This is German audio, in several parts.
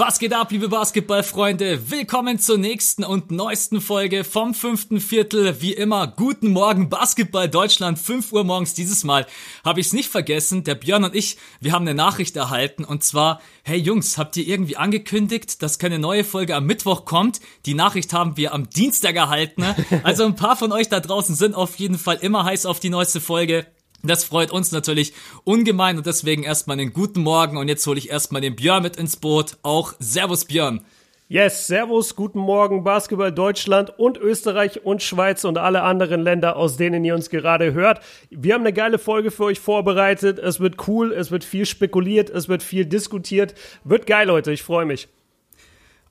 Was geht ab, liebe Basketballfreunde? Willkommen zur nächsten und neuesten Folge vom fünften Viertel. Wie immer, guten Morgen Basketball Deutschland, 5 Uhr morgens. Dieses Mal habe ich es nicht vergessen. Der Björn und ich, wir haben eine Nachricht erhalten und zwar, hey Jungs, habt ihr irgendwie angekündigt, dass keine neue Folge am Mittwoch kommt? Die Nachricht haben wir am Dienstag erhalten. Also ein paar von euch da draußen sind auf jeden Fall immer heiß auf die neueste Folge. Das freut uns natürlich ungemein und deswegen erstmal einen guten Morgen und jetzt hole ich erstmal den Björn mit ins Boot. Auch Servus Björn. Yes, Servus, guten Morgen, Basketball Deutschland und Österreich und Schweiz und alle anderen Länder, aus denen ihr uns gerade hört. Wir haben eine geile Folge für euch vorbereitet. Es wird cool, es wird viel spekuliert, es wird viel diskutiert. Wird geil, Leute, ich freue mich.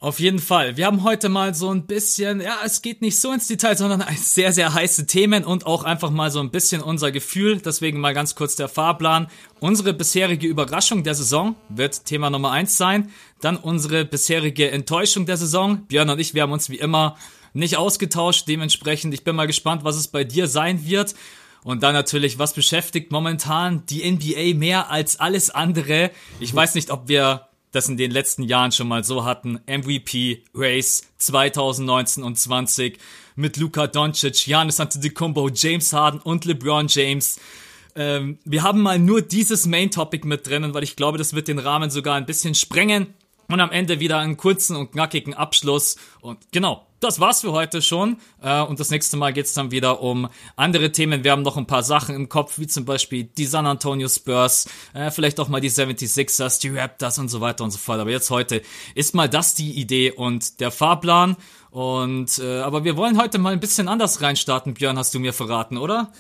Auf jeden Fall. Wir haben heute mal so ein bisschen, ja, es geht nicht so ins Detail, sondern sehr, sehr heiße Themen und auch einfach mal so ein bisschen unser Gefühl. Deswegen mal ganz kurz der Fahrplan. Unsere bisherige Überraschung der Saison wird Thema Nummer eins sein. Dann unsere bisherige Enttäuschung der Saison. Björn und ich, wir haben uns wie immer nicht ausgetauscht. Dementsprechend, ich bin mal gespannt, was es bei dir sein wird. Und dann natürlich, was beschäftigt momentan die NBA mehr als alles andere? Ich weiß nicht, ob wir das in den letzten Jahren schon mal so hatten. MVP Race 2019 und 20 mit Luka Doncic, Giannis Antetokounmpo, James Harden und LeBron James. Ähm, wir haben mal nur dieses Main Topic mit drinnen, weil ich glaube, das wird den Rahmen sogar ein bisschen sprengen. Und am Ende wieder einen kurzen und knackigen Abschluss. Und genau, das war's für heute schon. Äh, und das nächste Mal geht's dann wieder um andere Themen. Wir haben noch ein paar Sachen im Kopf, wie zum Beispiel die San Antonio Spurs, äh, vielleicht auch mal die 76ers, die Raptors und so weiter und so fort. Aber jetzt heute ist mal das die Idee und der Fahrplan. Und äh, aber wir wollen heute mal ein bisschen anders reinstarten, Björn, hast du mir verraten, oder?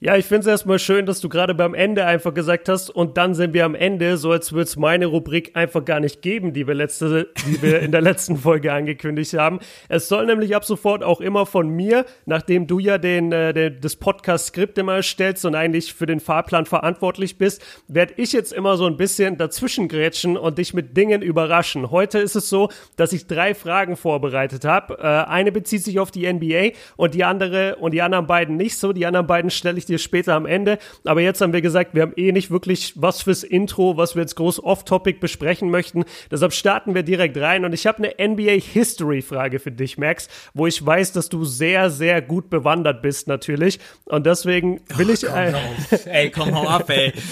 Ja, ich finde es erstmal schön, dass du gerade beim Ende einfach gesagt hast, und dann sind wir am Ende, so als würde es meine Rubrik einfach gar nicht geben, die wir letzte, die wir in der letzten Folge angekündigt haben. Es soll nämlich ab sofort auch immer von mir, nachdem du ja den, äh, den das Podcast-Skript immer erstellst und eigentlich für den Fahrplan verantwortlich bist, werde ich jetzt immer so ein bisschen dazwischen grätschen und dich mit Dingen überraschen. Heute ist es so, dass ich drei Fragen vorbereitet habe. Äh, eine bezieht sich auf die NBA und die andere und die anderen beiden nicht so. Die anderen beiden stelle ich dir später am Ende. Aber jetzt haben wir gesagt, wir haben eh nicht wirklich was fürs Intro, was wir jetzt groß off-topic besprechen möchten. Deshalb starten wir direkt rein. Und ich habe eine NBA History Frage für dich, Max, wo ich weiß, dass du sehr, sehr gut bewandert bist, natürlich. Und deswegen will oh, ich. Komm, ey, komm, hau ab, ey.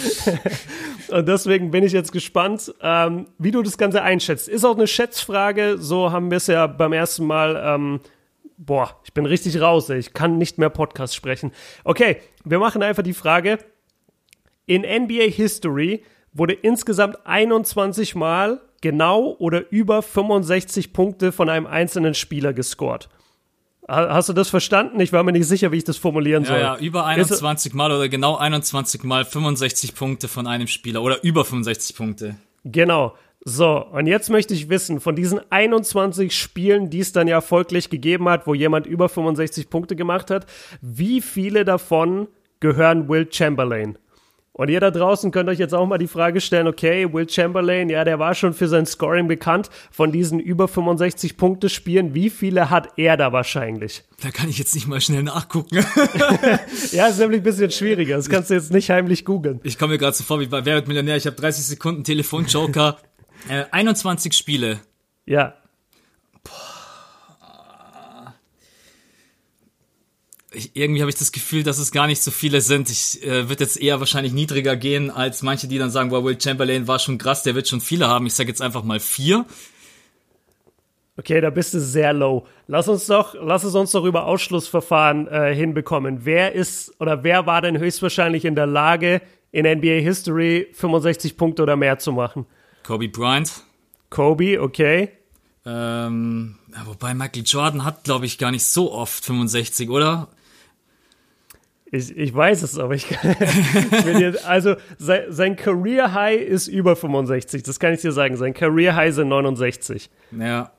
Und deswegen bin ich jetzt gespannt, ähm, wie du das Ganze einschätzt. Ist auch eine Schätzfrage, so haben wir es ja beim ersten Mal ähm, boah, ich bin richtig raus, ey. ich kann nicht mehr Podcast sprechen. Okay, wir machen einfach die Frage. In NBA History wurde insgesamt 21 Mal genau oder über 65 Punkte von einem einzelnen Spieler gescored. Hast du das verstanden? Ich war mir nicht sicher, wie ich das formulieren soll. Ja, ja über 21 Mal oder genau 21 Mal 65 Punkte von einem Spieler oder über 65 Punkte. Genau. So, und jetzt möchte ich wissen, von diesen 21 Spielen, die es dann ja folglich gegeben hat, wo jemand über 65 Punkte gemacht hat, wie viele davon gehören Will Chamberlain? Und ihr da draußen könnt euch jetzt auch mal die Frage stellen, okay, Will Chamberlain, ja, der war schon für sein Scoring bekannt. Von diesen über 65 Punkte Spielen, wie viele hat er da wahrscheinlich? Da kann ich jetzt nicht mal schnell nachgucken. ja, ist nämlich ein bisschen schwieriger. Das kannst du jetzt nicht heimlich googeln. Ich komme mir gerade so vor wie bei Wer wird Millionär. Ich habe 30 Sekunden Telefonjoker. Äh, 21 Spiele. Ja. Ich, irgendwie habe ich das Gefühl, dass es gar nicht so viele sind. Ich äh, würde jetzt eher wahrscheinlich niedriger gehen als manche, die dann sagen, wow, Will Chamberlain war schon krass, der wird schon viele haben. Ich sage jetzt einfach mal vier. Okay, da bist du sehr low. Lass uns doch, lass es uns doch über Ausschlussverfahren äh, hinbekommen. Wer ist oder wer war denn höchstwahrscheinlich in der Lage, in NBA History 65 Punkte oder mehr zu machen? Kobe Bryant. Kobe, okay. Ähm, wobei Michael Jordan hat, glaube ich, gar nicht so oft 65, oder? Ich, ich weiß es, aber ich kann. jetzt, also sein, sein Career High ist über 65, das kann ich dir sagen. Sein Career High sind 69. Ja.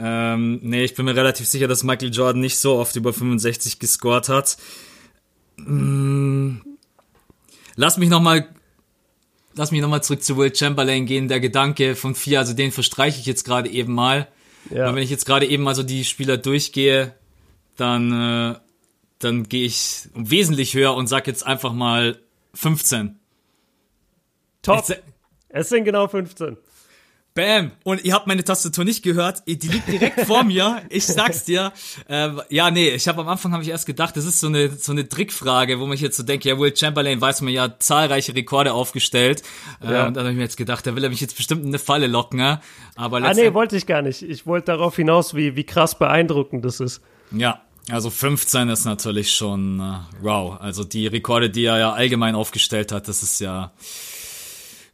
Ähm, nee, ich bin mir relativ sicher, dass Michael Jordan nicht so oft über 65 gescored hat. Hm. Lass mich noch mal lass mich nochmal zurück zu Will Chamberlain gehen. Der Gedanke von vier, also den verstreiche ich jetzt gerade eben mal. Ja. Aber wenn ich jetzt gerade eben mal so die Spieler durchgehe, dann, äh, dann gehe ich wesentlich höher und sag jetzt einfach mal 15. Top. es sind genau 15. Bam! Und ihr habt meine Tastatur nicht gehört. Die liegt direkt vor mir. Ich sag's dir. Äh, ja, nee, ich habe am Anfang habe ich erst gedacht, das ist so eine so eine Trickfrage, wo man jetzt so denkt, ja, Will Chamberlain weiß man ja zahlreiche Rekorde aufgestellt. Äh, ja. Und dann habe ich mir jetzt gedacht, da will er mich jetzt bestimmt in eine Falle locken. Ne? Aber ah, nee, wollte ich gar nicht. Ich wollte darauf hinaus, wie wie krass beeindruckend das ist. Ja, also 15 ist natürlich schon uh, wow. Also die Rekorde, die er ja allgemein aufgestellt hat, das ist ja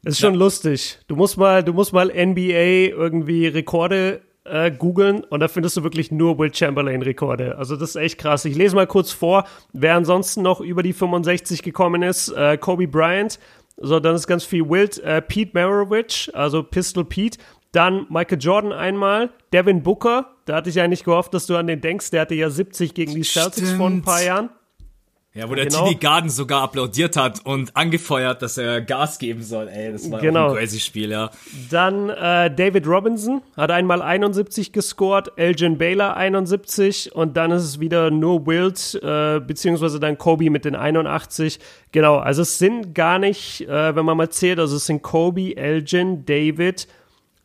das ist schon lustig. Du musst mal, du musst mal NBA irgendwie Rekorde äh, googeln und da findest du wirklich nur Will Chamberlain Rekorde. Also das ist echt krass. Ich lese mal kurz vor, wer ansonsten noch über die 65 gekommen ist. Äh, Kobe Bryant, so dann ist ganz viel Wild. Äh, Pete Maravich, also Pistol Pete. Dann Michael Jordan einmal, Devin Booker, da hatte ich eigentlich gehofft, dass du an den denkst, der hatte ja 70 gegen die Celtics Stimmt. vor ein paar Jahren. Ja, wo der genau. Tini Garden sogar applaudiert hat und angefeuert, dass er Gas geben soll. Ey, das war genau. ein crazy Spiel, ja. Dann äh, David Robinson hat einmal 71 gescored, Elgin Baylor 71 und dann ist es wieder nur Wild, äh, beziehungsweise dann Kobe mit den 81. Genau, also es sind gar nicht, äh, wenn man mal zählt, also es sind Kobe, Elgin, David,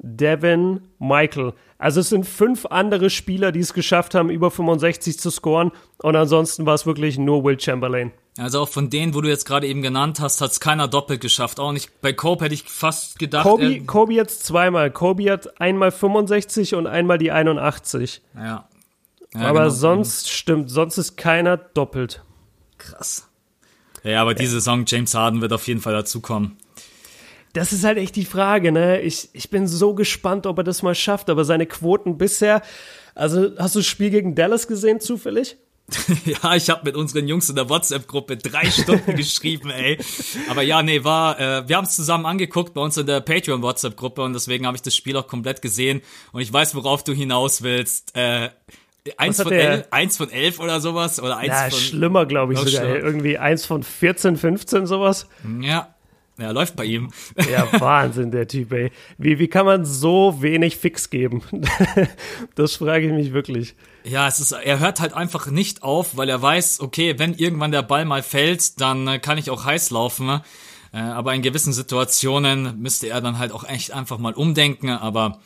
Devin, Michael. Also es sind fünf andere Spieler, die es geschafft haben, über 65 zu scoren. Und ansonsten war es wirklich nur Will Chamberlain. Also auch von denen, wo du jetzt gerade eben genannt hast, hat es keiner doppelt geschafft. Auch nicht bei Kobe hätte ich fast gedacht. Kobe, Kobe jetzt zweimal. Kobe hat einmal 65 und einmal die 81. Ja. ja aber genau. sonst stimmt, sonst ist keiner doppelt. Krass. Ja, aber diese Saison James Harden wird auf jeden Fall dazukommen. Das ist halt echt die Frage, ne? Ich, ich bin so gespannt, ob er das mal schafft, aber seine Quoten bisher. Also, hast du das Spiel gegen Dallas gesehen, zufällig? ja, ich habe mit unseren Jungs in der WhatsApp-Gruppe drei Stunden geschrieben, ey. Aber ja, nee, war, äh, wir haben es zusammen angeguckt bei uns in der Patreon-WhatsApp-Gruppe und deswegen habe ich das Spiel auch komplett gesehen und ich weiß, worauf du hinaus willst. Äh, Eins von, elf, eins von elf oder sowas? Oder eins ja, von, schlimmer, glaube ich sogar. Schlimmer. Irgendwie eins von 14, 15, sowas. Ja, ja, läuft bei ihm. Ja, Wahnsinn, der Typ, ey. Wie, wie kann man so wenig Fix geben? das frage ich mich wirklich. Ja, es ist, er hört halt einfach nicht auf, weil er weiß, okay, wenn irgendwann der Ball mal fällt, dann äh, kann ich auch heiß laufen. Ne? Äh, aber in gewissen Situationen müsste er dann halt auch echt einfach mal umdenken. Aber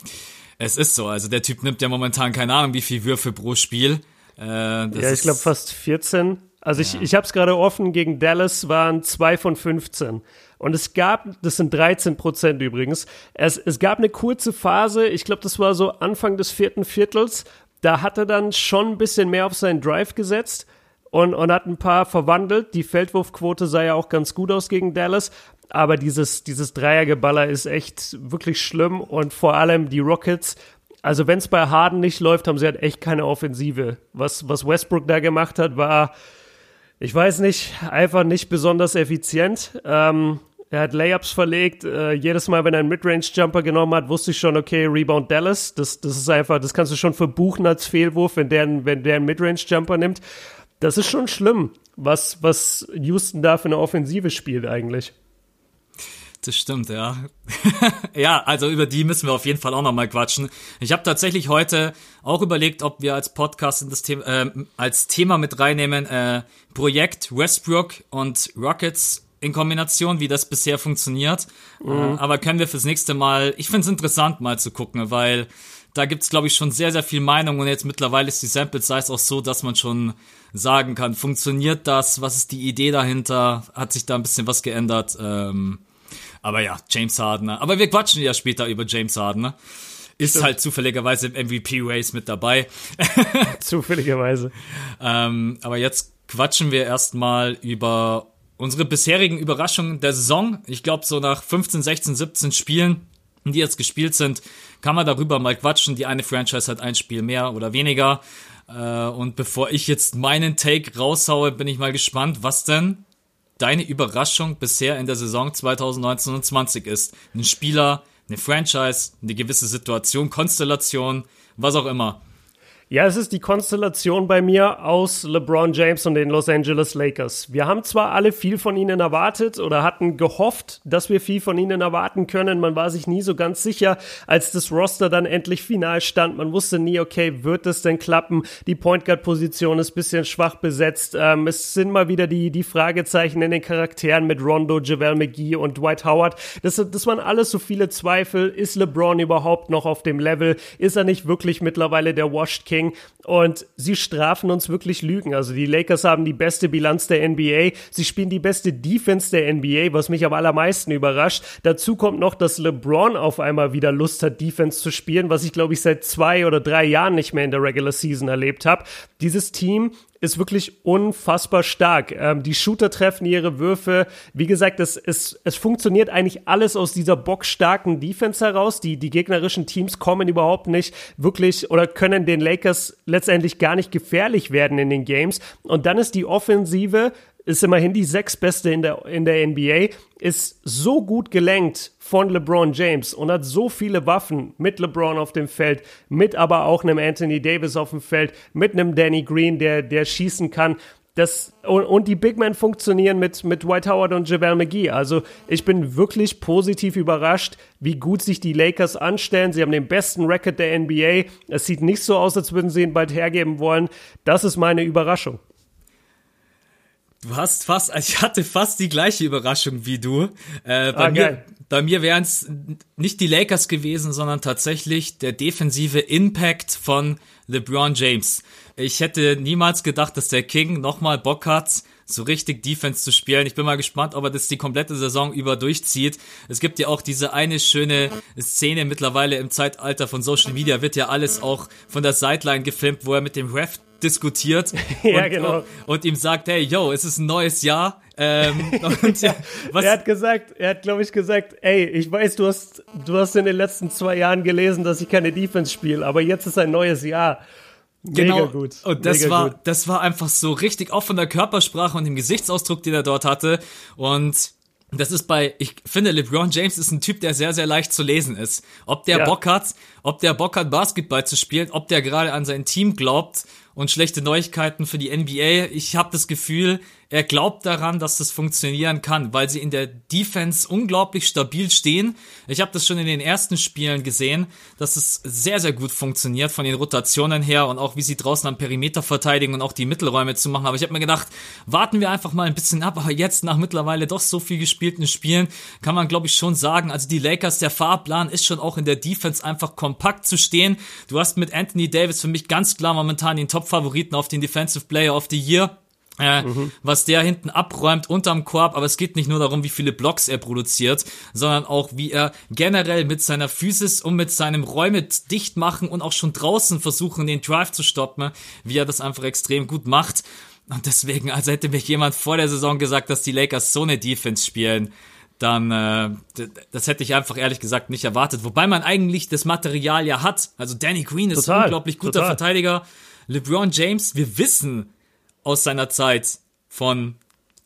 es ist so. Also der Typ nimmt ja momentan keine Ahnung, wie viel Würfe pro Spiel. Äh, ja, ich glaube fast 14. Also ja. ich, ich habe es gerade offen, gegen Dallas waren zwei von 15. Und es gab, das sind 13 Prozent übrigens, es, es gab eine kurze Phase, ich glaube, das war so Anfang des vierten Viertels, da hat er dann schon ein bisschen mehr auf seinen Drive gesetzt und, und hat ein paar verwandelt. Die Feldwurfquote sah ja auch ganz gut aus gegen Dallas. Aber dieses, dieses Dreiergeballer ist echt wirklich schlimm und vor allem die Rockets, also wenn es bei Harden nicht läuft, haben sie halt echt keine Offensive. Was, was Westbrook da gemacht hat, war, ich weiß nicht, einfach nicht besonders effizient. Ähm, er hat Layups verlegt. Äh, jedes Mal, wenn er einen Midrange-Jumper genommen hat, wusste ich schon, okay, Rebound Dallas. Das, das ist einfach, das kannst du schon verbuchen als Fehlwurf, wenn der, wenn der einen Midrange-Jumper nimmt. Das ist schon schlimm, was, was Houston da für eine Offensive spielt eigentlich. Das stimmt, ja. ja, also über die müssen wir auf jeden Fall auch nochmal quatschen. Ich habe tatsächlich heute auch überlegt, ob wir als Podcast in das Thema, äh, als Thema mit reinnehmen, äh, Projekt Westbrook und Rockets in Kombination, wie das bisher funktioniert. Mhm. Äh, aber können wir fürs nächste Mal, ich finde es interessant mal zu gucken, weil da gibt's glaube ich, schon sehr, sehr viel Meinung und jetzt mittlerweile ist die Sample Size auch so, dass man schon sagen kann, funktioniert das, was ist die Idee dahinter, hat sich da ein bisschen was geändert. Ähm, aber ja, James Harden. Aber wir quatschen ja später über James Harden. Ist Stimmt. halt zufälligerweise im MVP-Race mit dabei. zufälligerweise. ähm, aber jetzt quatschen wir erstmal über unsere bisherigen Überraschungen der Saison. Ich glaube, so nach 15, 16, 17 Spielen, die jetzt gespielt sind, kann man darüber mal quatschen. Die eine Franchise hat ein Spiel mehr oder weniger. Äh, und bevor ich jetzt meinen Take raushaue, bin ich mal gespannt, was denn deine Überraschung bisher in der Saison 2019 ist. Ein Spieler, eine Franchise, eine gewisse Situation, Konstellation, was auch immer. Ja, es ist die Konstellation bei mir aus LeBron James und den Los Angeles Lakers. Wir haben zwar alle viel von ihnen erwartet oder hatten gehofft, dass wir viel von ihnen erwarten können. Man war sich nie so ganz sicher, als das Roster dann endlich final stand. Man wusste nie, okay, wird es denn klappen? Die Point Guard Position ist bisschen schwach besetzt. Ähm, es sind mal wieder die, die Fragezeichen in den Charakteren mit Rondo, JaVale McGee und Dwight Howard. Das, das waren alles so viele Zweifel. Ist LeBron überhaupt noch auf dem Level? Ist er nicht wirklich mittlerweile der Washed King? Ranking und sie strafen uns wirklich Lügen. Also die Lakers haben die beste Bilanz der NBA, sie spielen die beste Defense der NBA, was mich am allermeisten überrascht. Dazu kommt noch, dass LeBron auf einmal wieder Lust hat, Defense zu spielen, was ich glaube ich seit zwei oder drei Jahren nicht mehr in der Regular Season erlebt habe. Dieses Team ist wirklich unfassbar stark. Ähm, die Shooter treffen ihre Würfe. Wie gesagt, es, es, es funktioniert eigentlich alles aus dieser bockstarken Defense heraus. Die, die gegnerischen Teams kommen überhaupt nicht wirklich oder können den Lakers letztendlich gar nicht gefährlich werden in den Games. Und dann ist die Offensive ist immerhin die sechstbeste in der, in der NBA, ist so gut gelenkt von LeBron James und hat so viele Waffen mit LeBron auf dem Feld, mit aber auch einem Anthony Davis auf dem Feld, mit einem Danny Green, der, der schießen kann. Das, und, und die Big Men funktionieren mit, mit White Howard und JaVale McGee. Also ich bin wirklich positiv überrascht, wie gut sich die Lakers anstellen. Sie haben den besten Record der NBA. Es sieht nicht so aus, als würden sie ihn bald hergeben wollen. Das ist meine Überraschung. Du hast fast, also ich hatte fast die gleiche Überraschung wie du. Äh, bei, ah, mir, bei mir wären es nicht die Lakers gewesen, sondern tatsächlich der defensive Impact von LeBron James. Ich hätte niemals gedacht, dass der King nochmal Bock hat, so richtig Defense zu spielen. Ich bin mal gespannt, ob er das die komplette Saison über durchzieht. Es gibt ja auch diese eine schöne Szene mittlerweile im Zeitalter von Social Media, wird ja alles auch von der Sideline gefilmt, wo er mit dem Ref diskutiert ja, und, genau. und ihm sagt, hey, yo, es ist ein neues Jahr. Ähm, und, ja, was er hat gesagt, er hat, glaube ich, gesagt, ey, ich weiß, du hast, du hast in den letzten zwei Jahren gelesen, dass ich keine Defense spiele, aber jetzt ist ein neues Jahr. Mega genau. gut. Und das Mega war, gut. das war einfach so richtig, auch von der Körpersprache und dem Gesichtsausdruck, den er dort hatte. Und das ist bei, ich finde, LeBron James ist ein Typ, der sehr, sehr leicht zu lesen ist. Ob der ja. Bock hat, ob der Bock hat, Basketball zu spielen, ob der gerade an sein Team glaubt und schlechte Neuigkeiten für die NBA. Ich habe das Gefühl, er glaubt daran, dass das funktionieren kann, weil sie in der Defense unglaublich stabil stehen. Ich habe das schon in den ersten Spielen gesehen, dass es sehr, sehr gut funktioniert von den Rotationen her und auch wie sie draußen am Perimeter verteidigen und auch die Mittelräume zu machen. Aber ich habe mir gedacht, warten wir einfach mal ein bisschen ab. Aber jetzt nach mittlerweile doch so viel gespielten Spielen kann man, glaube ich, schon sagen, also die Lakers, der Fahrplan ist schon auch in der Defense einfach kompakt zu stehen. Du hast mit Anthony Davis für mich ganz klar momentan den Top-Favoriten auf den Defensive Player of the Year äh, mhm. was der hinten abräumt unterm Korb, aber es geht nicht nur darum, wie viele Blocks er produziert, sondern auch, wie er generell mit seiner Physis und mit seinem Räume dicht machen und auch schon draußen versuchen, den Drive zu stoppen, wie er das einfach extrem gut macht. Und deswegen, als hätte mir jemand vor der Saison gesagt, dass die Lakers so eine Defense spielen, dann äh, das hätte ich einfach ehrlich gesagt nicht erwartet. Wobei man eigentlich das Material ja hat. Also Danny Green ist total, ein unglaublich guter total. Verteidiger. LeBron James, wir wissen, aus seiner Zeit von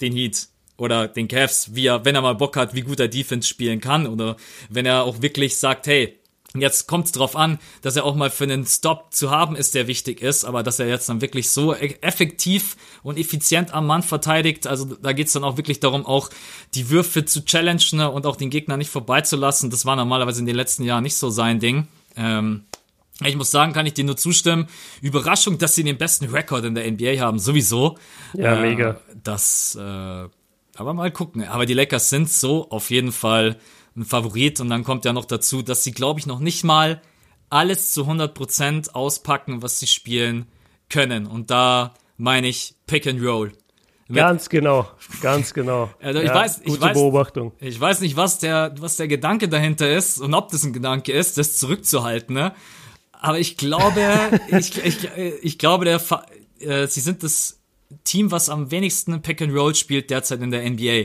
den Heat oder den Cavs, wie er, wenn er mal Bock hat, wie gut er Defense spielen kann oder wenn er auch wirklich sagt, hey, Jetzt kommt es darauf an, dass er auch mal für einen Stop zu haben ist, der wichtig ist, aber dass er jetzt dann wirklich so e-, effektiv und effizient am Mann verteidigt. Also da geht es dann auch wirklich darum, auch die Würfe zu challengen und auch den Gegner nicht vorbeizulassen. Das war normalerweise in den letzten Jahren nicht so sein Ding. Ähm, ich muss sagen, kann ich dir nur zustimmen. Überraschung, dass sie den besten Rekord in der NBA haben, sowieso. Ja, äh, mega. Das, äh, aber mal gucken. Aber die Lakers sind so auf jeden Fall ein Favorit. Und dann kommt ja noch dazu, dass sie, glaube ich, noch nicht mal alles zu 100% auspacken, was sie spielen können. Und da meine ich Pick and Roll. Ganz genau, ganz genau. Also ich ja, weiß, ich gute weiß, Beobachtung. Ich weiß nicht, was der, was der Gedanke dahinter ist und ob das ein Gedanke ist, das zurückzuhalten. Ne? Aber ich glaube, ich, ich, ich glaube, der, äh, sie sind das Team, was am wenigsten Pick and Roll spielt derzeit in der NBA.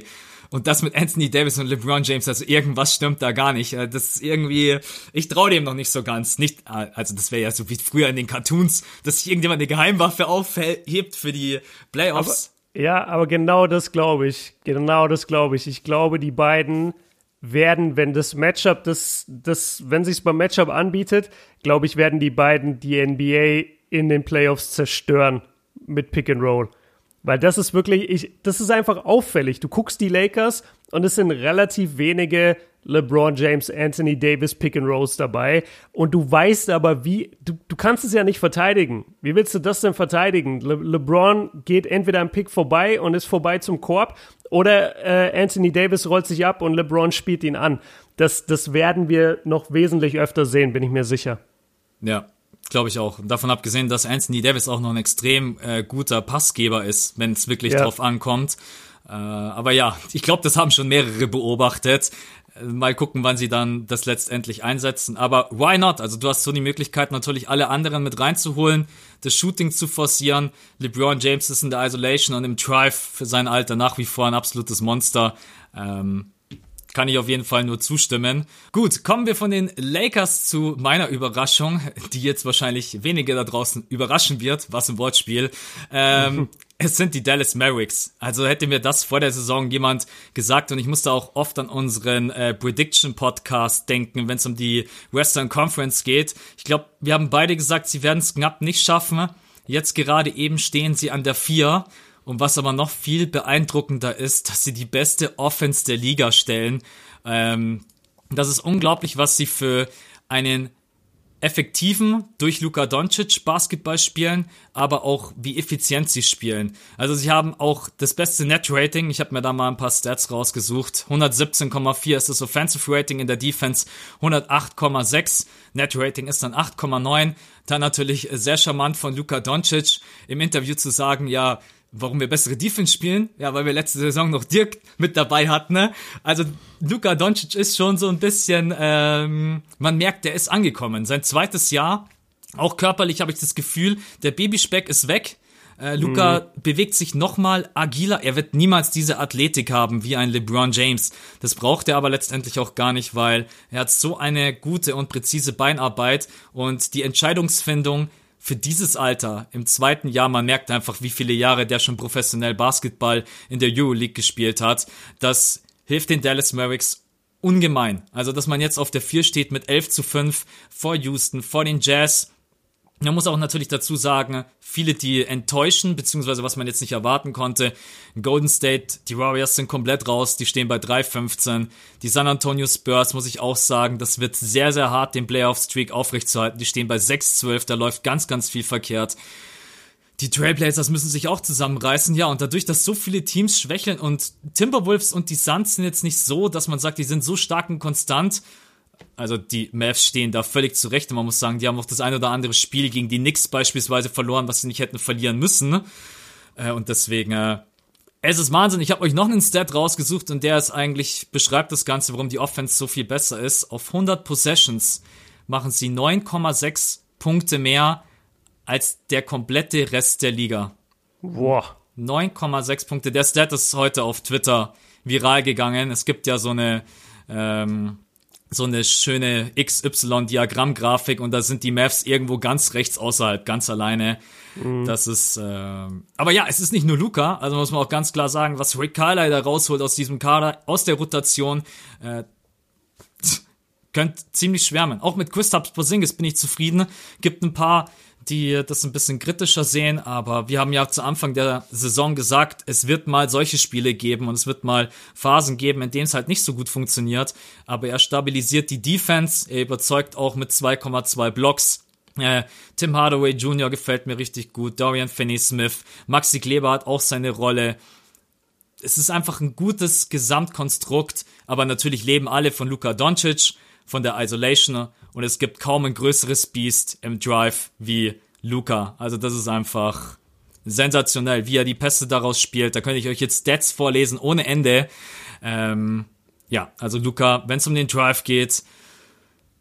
Und das mit Anthony Davis und LeBron James, also irgendwas stimmt da gar nicht. Äh, das ist irgendwie, ich traue dem noch nicht so ganz. Nicht, äh, also das wäre ja so wie früher in den Cartoons, dass sich irgendjemand eine Geheimwaffe aufhebt für die Playoffs. Aber, ja, aber genau das glaube ich. Genau das glaube ich. Ich glaube, die beiden werden, wenn das Matchup, das, das, wenn sich beim Matchup anbietet, glaube ich, werden die beiden die NBA in den Playoffs zerstören mit Pick and Roll. Weil das ist wirklich, ich, das ist einfach auffällig. Du guckst die Lakers und es sind relativ wenige LeBron James, Anthony Davis, Pick and Rolls dabei. Und du weißt aber, wie, du, du kannst es ja nicht verteidigen. Wie willst du das denn verteidigen? Le, LeBron geht entweder am Pick vorbei und ist vorbei zum Korb oder äh, Anthony Davis rollt sich ab und LeBron spielt ihn an. Das, das werden wir noch wesentlich öfter sehen, bin ich mir sicher. Ja, Glaube ich auch. Davon abgesehen, dass Anthony Davis auch noch ein extrem äh, guter Passgeber ist, wenn es wirklich ja. drauf ankommt. Äh, aber ja, ich glaube, das haben schon mehrere beobachtet. Mal gucken, wann sie dann das letztendlich einsetzen. Aber why not? Also du hast so die Möglichkeit, natürlich alle anderen mit reinzuholen, das Shooting zu forcieren. LeBron James ist in der Isolation und im Drive für sein Alter nach wie vor ein absolutes Monster. Ähm, kann ich auf jeden Fall nur zustimmen. Gut, kommen wir von den Lakers zu meiner Überraschung, die jetzt wahrscheinlich wenige da draußen überraschen wird, was im Wortspiel. Ähm, es sind die Dallas Mavericks. Also hätte mir das vor der Saison jemand gesagt und ich musste auch oft an unseren äh, Prediction Podcast denken, wenn es um die Western Conference geht. Ich glaube, wir haben beide gesagt, sie werden es knapp nicht schaffen. Jetzt gerade eben stehen sie an der 4 und was aber noch viel beeindruckender ist, dass sie die beste Offense der Liga stellen. Ähm, das ist unglaublich, was sie für einen effektiven durch Luka Doncic Basketball spielen, aber auch wie effizient sie spielen. Also sie haben auch das beste Net Rating. Ich habe mir da mal ein paar Stats rausgesucht. 117,4 ist das Offensive Rating in der Defense, 108,6. Net Rating ist dann 8,9. Dann natürlich sehr charmant von Luka Doncic im Interview zu sagen, ja, warum wir bessere Defense spielen? Ja, weil wir letzte Saison noch Dirk mit dabei hatten. Ne? Also Luka Doncic ist schon so ein bisschen, ähm, man merkt, der ist angekommen. Sein zweites Jahr, auch körperlich habe ich das Gefühl, der Babyspeck ist weg. Äh, Luca mhm. bewegt sich nochmal agiler. Er wird niemals diese Athletik haben wie ein LeBron James. Das braucht er aber letztendlich auch gar nicht, weil er hat so eine gute und präzise Beinarbeit und die Entscheidungsfindung für dieses Alter im zweiten Jahr, man merkt einfach, wie viele Jahre der schon professionell Basketball in der Euroleague gespielt hat. Das hilft den Dallas Mavericks ungemein. Also, dass man jetzt auf der 4 steht mit 11 zu 5 vor Houston, vor den Jazz, man muss auch natürlich dazu sagen, viele, die enttäuschen, beziehungsweise was man jetzt nicht erwarten konnte. Golden State, die Warriors sind komplett raus, die stehen bei 3-15. Die San Antonio Spurs, muss ich auch sagen, das wird sehr, sehr hart, den Playoff-Streak aufrechtzuerhalten. Die stehen bei 6-12, da läuft ganz, ganz viel verkehrt. Die Trailblazers müssen sich auch zusammenreißen, ja, und dadurch, dass so viele Teams schwächeln und Timberwolves und die Suns sind jetzt nicht so, dass man sagt, die sind so stark und konstant, also die Mavs stehen da völlig zurecht. Und man muss sagen, die haben auch das ein oder andere Spiel gegen die Knicks beispielsweise verloren, was sie nicht hätten verlieren müssen. Äh, und deswegen, äh, es ist Wahnsinn. Ich habe euch noch einen Stat rausgesucht und der ist eigentlich, beschreibt das Ganze, warum die Offense so viel besser ist. Auf 100 Possessions machen sie 9,6 Punkte mehr als der komplette Rest der Liga. Boah. 9,6 Punkte. Der Stat ist heute auf Twitter viral gegangen. Es gibt ja so eine, ähm, so eine schöne XY-Diagramm-Grafik und da sind die Mavs irgendwo ganz rechts außerhalb, ganz alleine. Mhm. Das ist, äh, aber ja, es ist nicht nur Luca, also muss man auch ganz klar sagen, was Rick Carlisle da rausholt aus diesem Kader, aus der Rotation, äh, könnt ziemlich schwärmen. Auch mit Kristaps Porzingis bin ich zufrieden. Gibt ein paar die das ein bisschen kritischer sehen, aber wir haben ja zu Anfang der Saison gesagt, es wird mal solche Spiele geben und es wird mal Phasen geben, in denen es halt nicht so gut funktioniert, aber er stabilisiert die Defense, er überzeugt auch mit 2,2 Blocks. Äh, Tim Hardaway Jr. gefällt mir richtig gut, Dorian Finney-Smith, Maxi Kleber hat auch seine Rolle. Es ist einfach ein gutes Gesamtkonstrukt, aber natürlich leben alle von Luka Doncic, von der Isolation und es gibt kaum ein größeres Beast im Drive wie Luca. Also das ist einfach sensationell, wie er die Pässe daraus spielt. Da könnte ich euch jetzt Stats vorlesen ohne Ende. Ähm, ja, also Luca, wenn es um den Drive geht,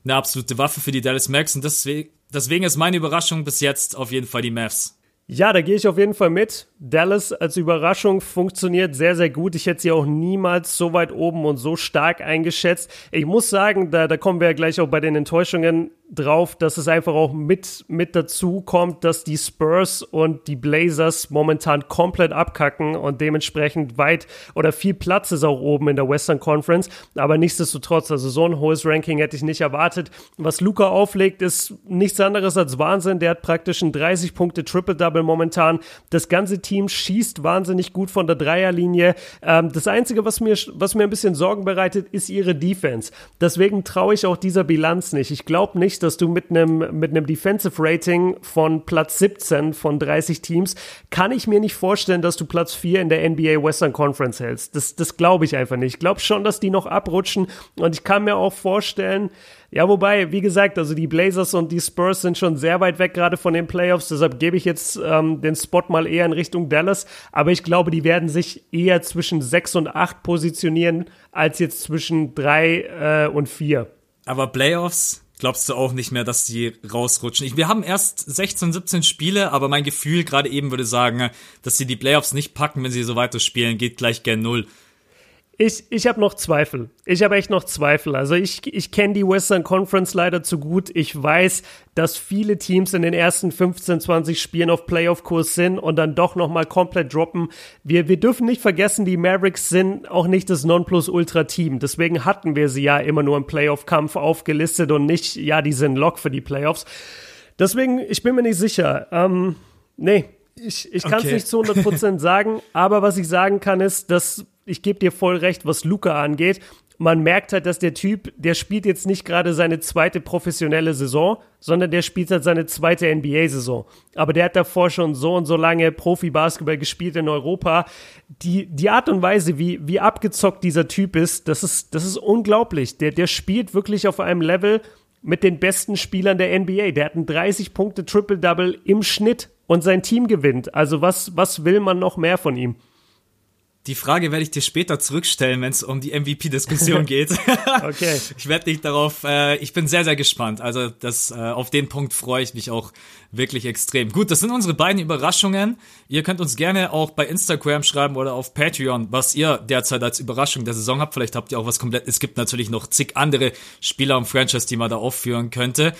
eine absolute Waffe für die Dallas Max und deswegen, deswegen ist meine Überraschung bis jetzt auf jeden Fall die Mavs. Ja, da gehe ich auf jeden Fall mit. Dallas als Überraschung funktioniert sehr, sehr gut. Ich hätte sie auch niemals so weit oben und so stark eingeschätzt. Ich muss sagen, da, da kommen wir ja gleich auch bei den Enttäuschungen drauf, dass es einfach auch mit, mit dazu kommt, dass die Spurs und die Blazers momentan komplett abkacken und dementsprechend weit oder viel Platz ist auch oben in der Western Conference. Aber nichtsdestotrotz, also so ein hohes Ranking hätte ich nicht erwartet. Was Luca auflegt, ist nichts anderes als Wahnsinn. Der hat praktisch ein 30 Punkte Triple-Double momentan. Das ganze Team schießt wahnsinnig gut von der Dreierlinie. Ähm, das Einzige, was mir, was mir ein bisschen Sorgen bereitet, ist ihre Defense. Deswegen traue ich auch dieser Bilanz nicht. Ich glaube nicht, dass du mit einem mit einem Defensive Rating von Platz 17 von 30 Teams kann ich mir nicht vorstellen, dass du Platz 4 in der NBA Western Conference hältst. Das, das glaube ich einfach nicht. Ich glaube schon, dass die noch abrutschen und ich kann mir auch vorstellen, ja, wobei, wie gesagt, also die Blazers und die Spurs sind schon sehr weit weg gerade von den Playoffs, deshalb gebe ich jetzt ähm, den Spot mal eher in Richtung Dallas, aber ich glaube, die werden sich eher zwischen 6 und 8 positionieren, als jetzt zwischen 3 äh, und 4. Aber Playoffs, glaubst du auch nicht mehr, dass die rausrutschen. Ich, wir haben erst 16, 17 Spiele, aber mein Gefühl gerade eben würde sagen, dass sie die Playoffs nicht packen, wenn sie so weiter spielen, geht gleich gern null. Ich, ich habe noch Zweifel. Ich habe echt noch Zweifel. Also ich, ich kenne die Western Conference leider zu gut. Ich weiß, dass viele Teams in den ersten 15, 20 Spielen auf Playoff-Kurs sind und dann doch nochmal komplett droppen. Wir, wir dürfen nicht vergessen, die Mavericks sind auch nicht das Nonplusultra-Team. Deswegen hatten wir sie ja immer nur im Playoff-Kampf aufgelistet und nicht, ja, die sind Lock für die Playoffs. Deswegen, ich bin mir nicht sicher. Ähm, nee, ich, ich kann es okay. nicht zu 100% sagen, aber was ich sagen kann ist, dass ich gebe dir voll recht, was Luca angeht. Man merkt halt, dass der Typ, der spielt jetzt nicht gerade seine zweite professionelle Saison, sondern der spielt halt seine zweite NBA-Saison. Aber der hat davor schon so und so lange Profi-Basketball gespielt in Europa. Die, die Art und Weise, wie, wie abgezockt dieser Typ ist, das ist, das ist unglaublich. Der, der spielt wirklich auf einem Level mit den besten Spielern der NBA. Der hat ein 30 Punkte Triple-Double im Schnitt und sein Team gewinnt. Also was, was will man noch mehr von ihm? Die Frage werde ich dir später zurückstellen, wenn es um die MVP-Diskussion geht. okay. Ich werde dich darauf, äh, ich bin sehr, sehr gespannt. Also das, äh, auf den Punkt freue ich mich auch wirklich extrem. Gut, das sind unsere beiden Überraschungen. Ihr könnt uns gerne auch bei Instagram schreiben oder auf Patreon, was ihr derzeit als Überraschung der Saison habt. Vielleicht habt ihr auch was komplett. Es gibt natürlich noch zig andere Spieler und Franchise, die man da aufführen könnte.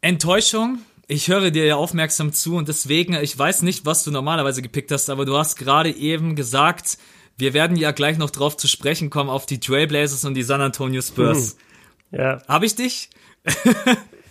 Enttäuschung ich höre dir ja aufmerksam zu und deswegen, ich weiß nicht, was du normalerweise gepickt hast, aber du hast gerade eben gesagt, wir werden ja gleich noch drauf zu sprechen kommen auf die Trailblazers und die San Antonio Spurs. Hm. Ja. Habe ich dich?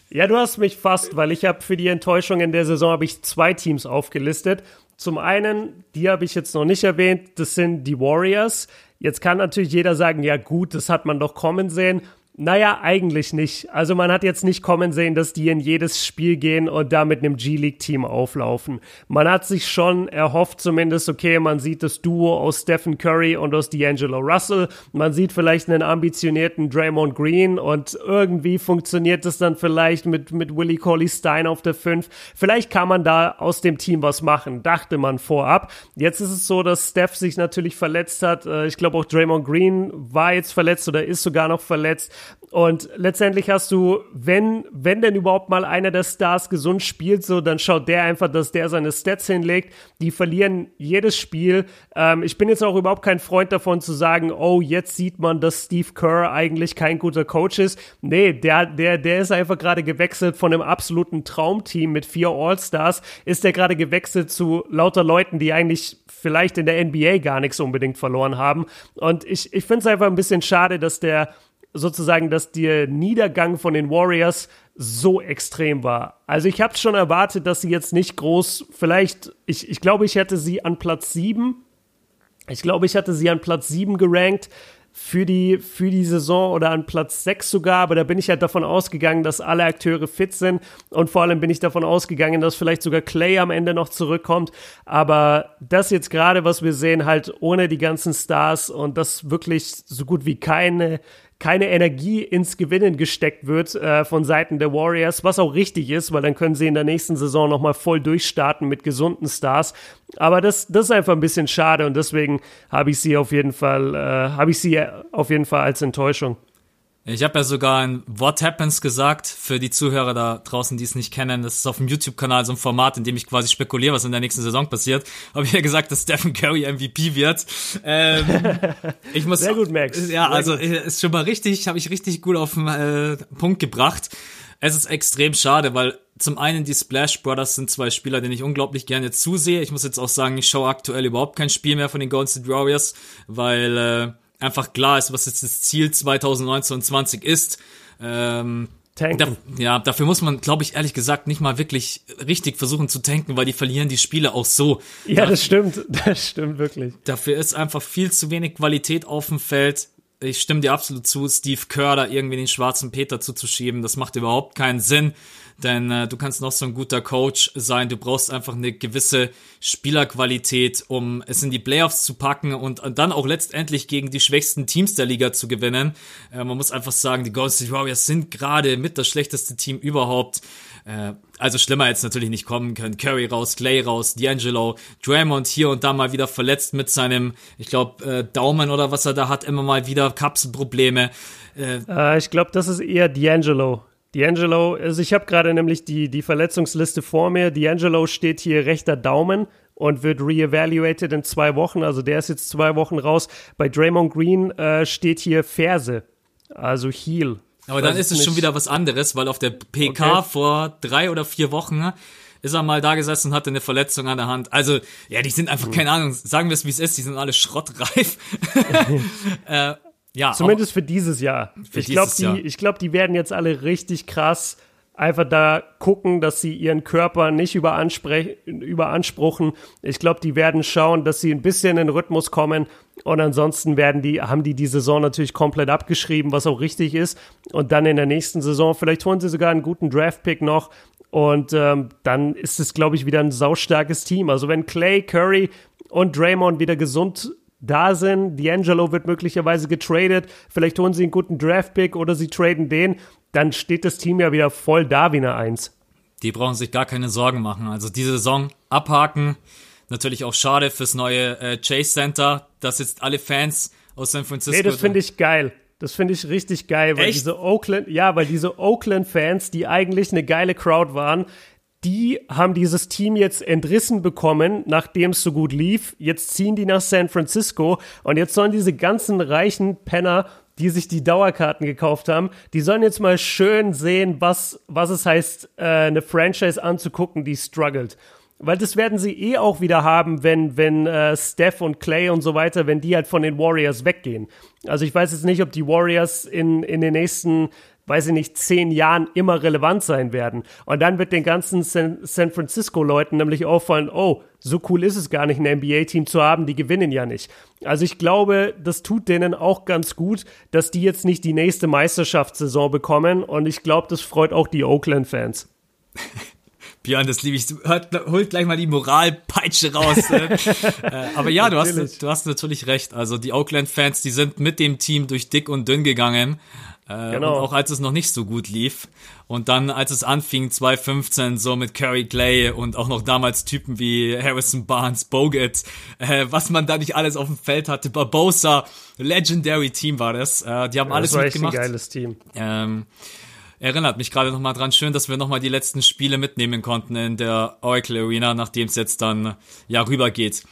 ja, du hast mich fast, weil ich habe für die Enttäuschung in der Saison habe ich zwei Teams aufgelistet. Zum einen, die habe ich jetzt noch nicht erwähnt, das sind die Warriors. Jetzt kann natürlich jeder sagen, ja gut, das hat man doch kommen sehen. Naja, eigentlich nicht. Also man hat jetzt nicht kommen sehen, dass die in jedes Spiel gehen und da mit einem G-League-Team auflaufen. Man hat sich schon erhofft zumindest, okay, man sieht das Duo aus Stephen Curry und aus D'Angelo Russell. Man sieht vielleicht einen ambitionierten Draymond Green und irgendwie funktioniert es dann vielleicht mit, mit Willie Colley Stein auf der 5. Vielleicht kann man da aus dem Team was machen, dachte man vorab. Jetzt ist es so, dass Steph sich natürlich verletzt hat. Äh, ich glaube auch Draymond Green war jetzt verletzt oder ist sogar noch verletzt. Und letztendlich hast du, wenn, wenn denn überhaupt mal einer der Stars gesund spielt, so, dann schaut der einfach, dass der seine Stats hinlegt. Die verlieren jedes Spiel. Ähm, ich bin jetzt auch überhaupt kein Freund davon zu sagen, oh, jetzt sieht man, dass Steve Kerr eigentlich kein guter Coach ist. Nee, der, der, der ist einfach gerade gewechselt von einem absoluten Traumteam mit vier All-Stars, ist der gerade gewechselt zu lauter Leuten, die eigentlich vielleicht in der NBA gar nichts unbedingt verloren haben. Und ich, ich finde es einfach ein bisschen schade, dass der sozusagen, dass der Niedergang von den Warriors so extrem war. Also ich habe schon erwartet, dass sie jetzt nicht groß, vielleicht, ich, ich glaube, ich hätte sie an Platz 7, ich glaube, ich hatte sie an Platz 7 gerankt für die, für die Saison oder an Platz 6 sogar, aber da bin ich halt davon ausgegangen, dass alle Akteure fit sind und vor allem bin ich davon ausgegangen, dass vielleicht sogar Clay am Ende noch zurückkommt, aber das jetzt gerade, was wir sehen, halt ohne die ganzen Stars und das wirklich so gut wie keine keine Energie ins Gewinnen gesteckt wird äh, von Seiten der Warriors, was auch richtig ist, weil dann können sie in der nächsten Saison nochmal voll durchstarten mit gesunden Stars. Aber das, das ist einfach ein bisschen schade und deswegen habe ich sie auf jeden Fall, äh, habe ich sie auf jeden Fall als Enttäuschung. Ich habe ja sogar ein What Happens gesagt für die Zuhörer da draußen, die es nicht kennen. Das ist auf dem YouTube-Kanal so ein Format, in dem ich quasi spekuliere, was in der nächsten Saison passiert. Habe ich ja gesagt, dass Stephen Curry MVP wird. Ähm, ich muss, Sehr gut, Max. Ja, Sehr also gut. ist schon mal richtig, habe ich richtig gut auf den äh, Punkt gebracht. Es ist extrem schade, weil zum einen die Splash Brothers sind zwei Spieler, denen ich unglaublich gerne zusehe. Ich muss jetzt auch sagen, ich schaue aktuell überhaupt kein Spiel mehr von den Golden State Warriors, weil äh, einfach klar ist, was jetzt das Ziel 2019 und 20 ist. Ähm, da, ja, dafür muss man, glaube ich, ehrlich gesagt, nicht mal wirklich richtig versuchen zu tanken, weil die verlieren die Spiele auch so. Ja, das stimmt, das stimmt wirklich. Dafür ist einfach viel zu wenig Qualität auf dem Feld ich stimme dir absolut zu, Steve Kerr da irgendwie den schwarzen Peter zuzuschieben. Das macht überhaupt keinen Sinn, denn äh, du kannst noch so ein guter Coach sein. Du brauchst einfach eine gewisse Spielerqualität, um es in die Playoffs zu packen und, und dann auch letztendlich gegen die schwächsten Teams der Liga zu gewinnen. Äh, man muss einfach sagen, die Golden State Warriors sind gerade mit das schlechteste Team überhaupt. Äh, also schlimmer jetzt natürlich nicht kommen können. Curry raus, Clay raus, D'Angelo, Draymond hier und da mal wieder verletzt mit seinem, ich glaube, äh, Daumen oder was er da hat, immer mal wieder Kapselprobleme. Äh, äh ich glaube, das ist eher D'Angelo. D'Angelo, also ich habe gerade nämlich die, die Verletzungsliste vor mir. D'Angelo steht hier rechter Daumen und wird reevaluated in zwei Wochen. Also der ist jetzt zwei Wochen raus. Bei Draymond Green äh, steht hier Ferse, also Heel. Aber dann ist es schon wieder was anderes, weil auf der PK okay. vor drei oder vier Wochen ist er mal da gesessen und hatte eine Verletzung an der Hand. Also, ja, die sind einfach, mhm. keine Ahnung, sagen wir es wie es ist, die sind alle schrottreif. äh, ja, Zumindest für dieses Jahr. Für ich glaube, die, ich glaub, die werden jetzt alle richtig krass einfach da gucken, dass sie ihren Körper nicht überanspruchen. Ich glaube, die werden schauen, dass sie ein bisschen in den Rhythmus kommen und ansonsten werden die, haben die die Saison natürlich komplett abgeschrieben, was auch richtig ist. Und dann in der nächsten Saison, vielleicht holen sie sogar einen guten Draft-Pick noch und ähm, dann ist es, glaube ich, wieder ein saustarkes Team. Also wenn Clay, Curry und Draymond wieder gesund da sind, D'Angelo wird möglicherweise getradet, vielleicht holen sie einen guten Draft-Pick oder sie traden den, dann steht das Team ja wieder voll da wie eine Eins. Die brauchen sich gar keine Sorgen machen. Also diese Saison abhaken. Natürlich auch schade fürs neue äh, Chase Center, dass jetzt alle Fans aus San Francisco. Nee, das finde ich geil. Das finde ich richtig geil, weil Echt? diese Oakland, ja, weil diese Oakland-Fans, die eigentlich eine geile Crowd waren, die haben dieses Team jetzt entrissen bekommen, nachdem es so gut lief. Jetzt ziehen die nach San Francisco und jetzt sollen diese ganzen reichen Penner die sich die Dauerkarten gekauft haben, die sollen jetzt mal schön sehen, was, was es heißt, äh, eine Franchise anzugucken, die struggelt. Weil das werden sie eh auch wieder haben, wenn, wenn äh, Steph und Clay und so weiter, wenn die halt von den Warriors weggehen. Also ich weiß jetzt nicht, ob die Warriors in, in den nächsten weiß ich nicht, zehn Jahren immer relevant sein werden. Und dann wird den ganzen San, San Francisco-Leuten nämlich auffallen, oh, so cool ist es gar nicht, ein NBA-Team zu haben, die gewinnen ja nicht. Also ich glaube, das tut denen auch ganz gut, dass die jetzt nicht die nächste Meisterschaftssaison bekommen. Und ich glaube, das freut auch die Oakland-Fans. Björn, das liebe ich. Hört, holt gleich mal die Moralpeitsche raus. Ne? äh, aber ja, du hast, du hast natürlich recht. Also die Oakland-Fans, die sind mit dem Team durch dick und dünn gegangen. Äh, genau. auch als es noch nicht so gut lief. Und dann, als es anfing, 2015, so mit Curry Clay und auch noch damals Typen wie Harrison Barnes, Bogut, äh, was man da nicht alles auf dem Feld hatte, Barbosa, Legendary Team war das. Äh, die haben ja, alles das war mitgemacht. Echt ein geiles Team. Ähm, erinnert mich gerade nochmal dran. Schön, dass wir nochmal die letzten Spiele mitnehmen konnten in der Oracle Arena, nachdem es jetzt dann ja rübergeht.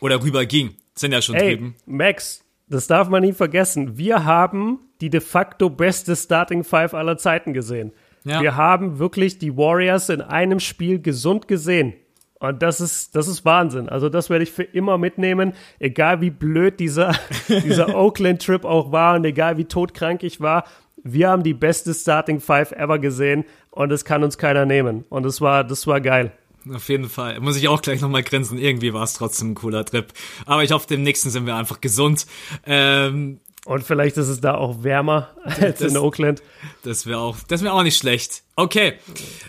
Oder rüberging. Sind ja schon Ey, drüben. Max, das darf man nie vergessen. Wir haben die de facto beste Starting Five aller Zeiten gesehen. Ja. Wir haben wirklich die Warriors in einem Spiel gesund gesehen. Und das ist, das ist Wahnsinn. Also das werde ich für immer mitnehmen, egal wie blöd dieser, dieser Oakland-Trip auch war und egal wie todkrank ich war. Wir haben die beste Starting Five ever gesehen und das kann uns keiner nehmen. Und das war, das war geil. Auf jeden Fall. Muss ich auch gleich nochmal grinsen. Irgendwie war es trotzdem ein cooler Trip. Aber ich hoffe, dem nächsten sind wir einfach gesund. Ähm, und vielleicht ist es da auch wärmer als das, in Oakland. Das wäre auch, das wäre auch nicht schlecht. Okay,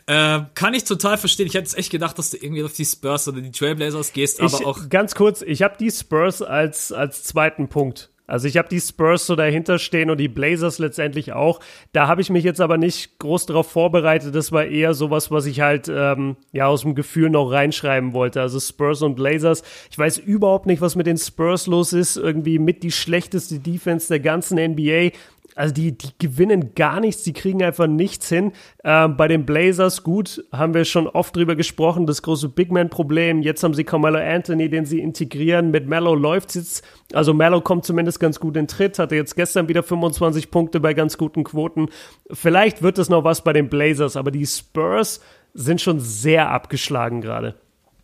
äh, kann ich total verstehen. Ich hätte es echt gedacht, dass du irgendwie auf die Spurs oder die Trailblazers gehst, aber ich, auch. Ganz kurz, ich habe die Spurs als als zweiten Punkt. Also ich habe die Spurs so dahinter stehen und die Blazers letztendlich auch. Da habe ich mich jetzt aber nicht groß darauf vorbereitet. Das war eher sowas, was ich halt ähm, ja aus dem Gefühl noch reinschreiben wollte. Also Spurs und Blazers. Ich weiß überhaupt nicht, was mit den Spurs los ist. Irgendwie mit die schlechteste Defense der ganzen NBA. Also die, die gewinnen gar nichts, die kriegen einfach nichts hin. Ähm, bei den Blazers, gut, haben wir schon oft drüber gesprochen, das große Big Man-Problem. Jetzt haben sie Carmelo Anthony, den sie integrieren. Mit Mello läuft es jetzt, also Mello kommt zumindest ganz gut in Tritt, hatte jetzt gestern wieder 25 Punkte bei ganz guten Quoten. Vielleicht wird es noch was bei den Blazers, aber die Spurs sind schon sehr abgeschlagen gerade.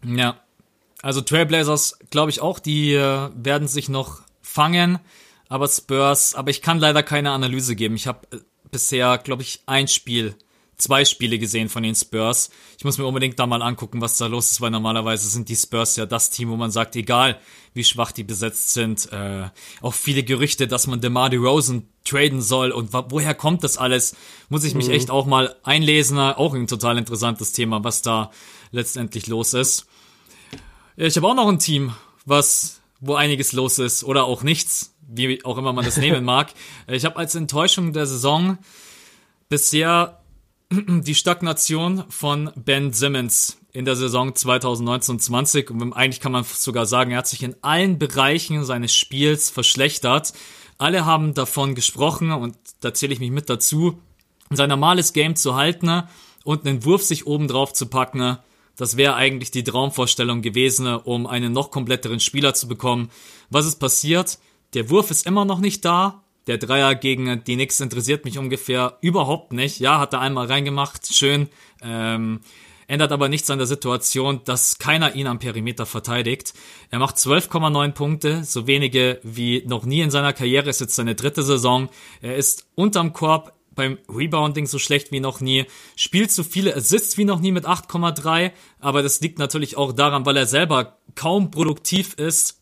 Ja, also Trailblazers, glaube ich auch, die äh, werden sich noch fangen aber Spurs, aber ich kann leider keine Analyse geben. Ich habe äh, bisher, glaube ich, ein Spiel, zwei Spiele gesehen von den Spurs. Ich muss mir unbedingt da mal angucken, was da los ist, weil normalerweise sind die Spurs ja das Team, wo man sagt, egal wie schwach die besetzt sind, äh, auch viele Gerüchte, dass man DeMar DeRozan traden soll und woher kommt das alles, muss ich mich mhm. echt auch mal einlesen. Auch ein total interessantes Thema, was da letztendlich los ist. Ich habe auch noch ein Team, was wo einiges los ist oder auch nichts wie auch immer man das nehmen mag. Ich habe als Enttäuschung der Saison bisher die Stagnation von Ben Simmons in der Saison 2019-20 und eigentlich kann man sogar sagen, er hat sich in allen Bereichen seines Spiels verschlechtert. Alle haben davon gesprochen und da zähle ich mich mit dazu, sein normales Game zu halten und einen Wurf sich oben drauf zu packen. Das wäre eigentlich die Traumvorstellung gewesen, um einen noch kompletteren Spieler zu bekommen. Was ist passiert? Der Wurf ist immer noch nicht da. Der Dreier gegen die Knicks interessiert mich ungefähr überhaupt nicht. Ja, hat er einmal reingemacht, schön. Ähm, ändert aber nichts an der Situation, dass keiner ihn am Perimeter verteidigt. Er macht 12,9 Punkte, so wenige wie noch nie in seiner Karriere, ist jetzt seine dritte Saison. Er ist unterm Korb beim Rebounding so schlecht wie noch nie, spielt so viele Assists wie noch nie mit 8,3, aber das liegt natürlich auch daran, weil er selber kaum produktiv ist.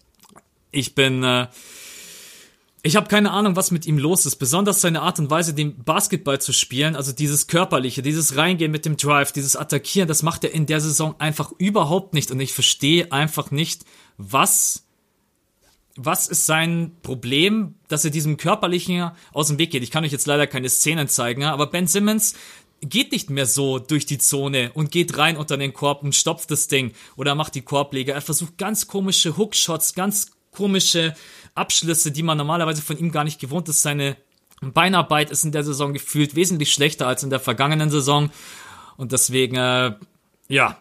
Ich bin äh, ich habe keine Ahnung, was mit ihm los ist. Besonders seine Art und Weise, den Basketball zu spielen, also dieses körperliche, dieses Reingehen mit dem Drive, dieses Attackieren, das macht er in der Saison einfach überhaupt nicht. Und ich verstehe einfach nicht, was was ist sein Problem, dass er diesem körperlichen aus dem Weg geht? Ich kann euch jetzt leider keine Szenen zeigen, aber Ben Simmons geht nicht mehr so durch die Zone und geht rein unter den Korb und stopft das Ding oder macht die Korbleger. Er versucht ganz komische Hookshots, ganz komische Abschlüsse, die man normalerweise von ihm gar nicht gewohnt ist. Seine Beinarbeit ist in der Saison gefühlt wesentlich schlechter als in der vergangenen Saison. Und deswegen, äh, ja,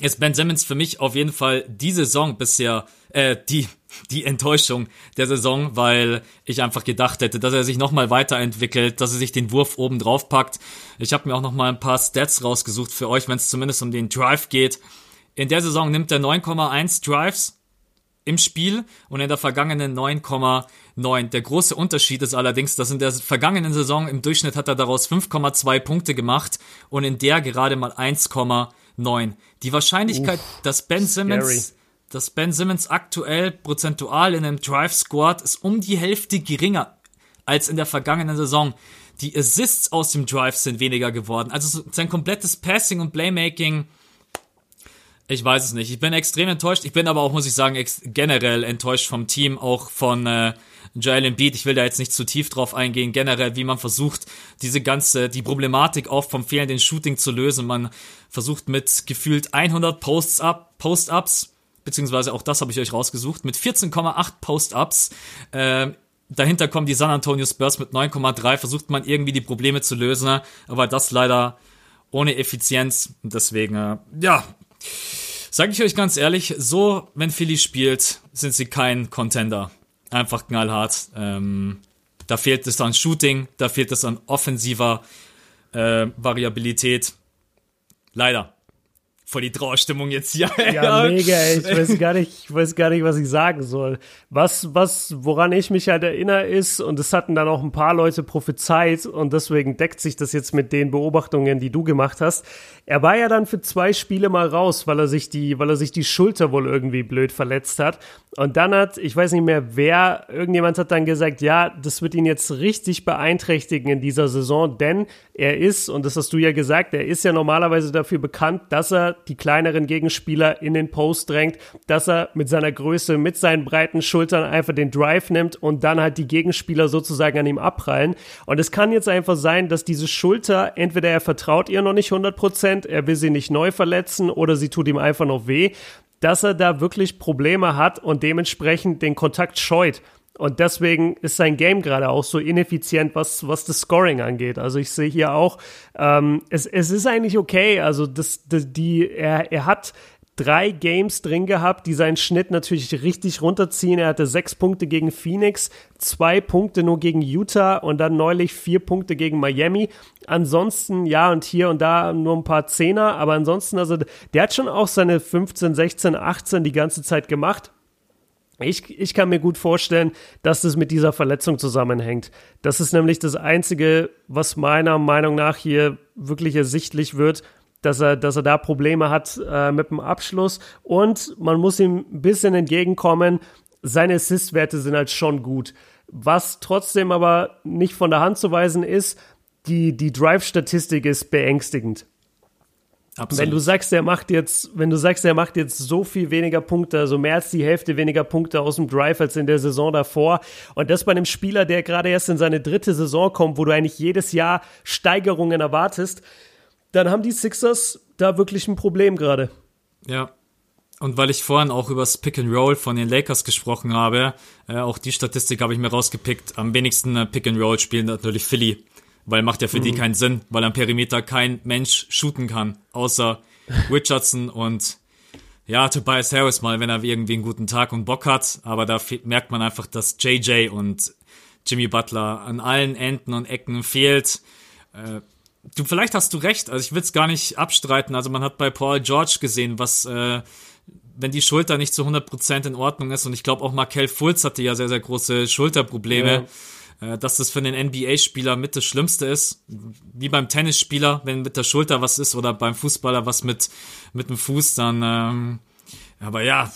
ist Ben Simmons für mich auf jeden Fall die Saison bisher, äh, die, die Enttäuschung der Saison, weil ich einfach gedacht hätte, dass er sich nochmal weiterentwickelt, dass er sich den Wurf oben drauf packt. Ich habe mir auch nochmal ein paar Stats rausgesucht für euch, wenn es zumindest um den Drive geht. In der Saison nimmt er 9,1 Drives im Spiel und in der vergangenen 9,9. Der große Unterschied ist allerdings, dass in der vergangenen Saison im Durchschnitt hat er daraus 5,2 Punkte gemacht und in der gerade mal 1,9. Die Wahrscheinlichkeit, Uff, dass Ben Simmons, scary. dass Ben Simmons aktuell prozentual in einem Drive Squad ist um die Hälfte geringer als in der vergangenen Saison. Die Assists aus dem Drive sind weniger geworden. Also sein komplettes Passing und Playmaking ich weiß es nicht. Ich bin extrem enttäuscht. Ich bin aber auch, muss ich sagen, generell enttäuscht vom Team, auch von äh, Joel Embiid. Ich will da jetzt nicht zu tief drauf eingehen. Generell, wie man versucht, diese ganze, die Problematik auch vom fehlenden Shooting zu lösen. Man versucht mit gefühlt 100 Posts-up, Post-ups, beziehungsweise auch das habe ich euch rausgesucht, mit 14,8 Post-ups. Äh, dahinter kommen die San Antonio Spurs mit 9,3. Versucht man irgendwie die Probleme zu lösen, aber das leider ohne Effizienz. Deswegen, äh, ja, Sag ich euch ganz ehrlich, so, wenn Philly spielt, sind sie kein Contender. Einfach knallhart. Ähm, da fehlt es an Shooting, da fehlt es an offensiver äh, Variabilität. Leider voll die Trauerstimmung jetzt hier. Ja, mega, ey. ich weiß gar nicht, ich weiß gar nicht, was ich sagen soll. Was, was, woran ich mich halt erinnere ist, und es hatten dann auch ein paar Leute prophezeit, und deswegen deckt sich das jetzt mit den Beobachtungen, die du gemacht hast. Er war ja dann für zwei Spiele mal raus, weil er sich die, weil er sich die Schulter wohl irgendwie blöd verletzt hat. Und dann hat, ich weiß nicht mehr wer, irgendjemand hat dann gesagt, ja, das wird ihn jetzt richtig beeinträchtigen in dieser Saison, denn er ist, und das hast du ja gesagt, er ist ja normalerweise dafür bekannt, dass er die kleineren Gegenspieler in den Post drängt, dass er mit seiner Größe, mit seinen breiten Schultern einfach den Drive nimmt und dann halt die Gegenspieler sozusagen an ihm abprallen. Und es kann jetzt einfach sein, dass diese Schulter, entweder er vertraut ihr noch nicht 100%, er will sie nicht neu verletzen oder sie tut ihm einfach noch weh, dass er da wirklich Probleme hat und dementsprechend den Kontakt scheut. Und deswegen ist sein Game gerade auch so ineffizient, was, was das Scoring angeht. Also ich sehe hier auch, ähm, es, es ist eigentlich okay. Also das, das, die, er, er hat drei Games drin gehabt, die seinen Schnitt natürlich richtig runterziehen. Er hatte sechs Punkte gegen Phoenix, zwei Punkte nur gegen Utah und dann neulich vier Punkte gegen Miami. Ansonsten, ja, und hier und da nur ein paar Zehner, aber ansonsten, also der hat schon auch seine 15, 16, 18 die ganze Zeit gemacht. Ich, ich kann mir gut vorstellen, dass das mit dieser Verletzung zusammenhängt. Das ist nämlich das Einzige, was meiner Meinung nach hier wirklich ersichtlich wird, dass er, dass er da Probleme hat äh, mit dem Abschluss. Und man muss ihm ein bisschen entgegenkommen. Seine Assist-Werte sind halt schon gut. Was trotzdem aber nicht von der Hand zu weisen ist, die, die Drive-Statistik ist beängstigend. Absolut. Wenn du sagst, er macht jetzt, wenn du sagst, er macht jetzt so viel weniger Punkte, also mehr als die Hälfte weniger Punkte aus dem Drive als in der Saison davor, und das bei einem Spieler, der gerade erst in seine dritte Saison kommt, wo du eigentlich jedes Jahr Steigerungen erwartest, dann haben die Sixers da wirklich ein Problem gerade. Ja. Und weil ich vorhin auch über das Pick and Roll von den Lakers gesprochen habe, äh, auch die Statistik habe ich mir rausgepickt. Am wenigsten äh, Pick and Roll spielen natürlich Philly weil macht ja für mhm. die keinen Sinn, weil am Perimeter kein Mensch shooten kann, außer Richardson und ja, Tobias Harris mal, wenn er irgendwie einen guten Tag und Bock hat, aber da merkt man einfach, dass JJ und Jimmy Butler an allen Enden und Ecken fehlt. Äh, du, vielleicht hast du recht, also ich will es gar nicht abstreiten, also man hat bei Paul George gesehen, was äh, wenn die Schulter nicht zu 100% in Ordnung ist und ich glaube auch Markel Fultz hatte ja sehr, sehr große Schulterprobleme. Ja dass das für den NBA-Spieler mit das Schlimmste ist. Wie beim Tennisspieler, wenn mit der Schulter was ist oder beim Fußballer was mit, mit dem Fuß, dann, ähm, aber ja,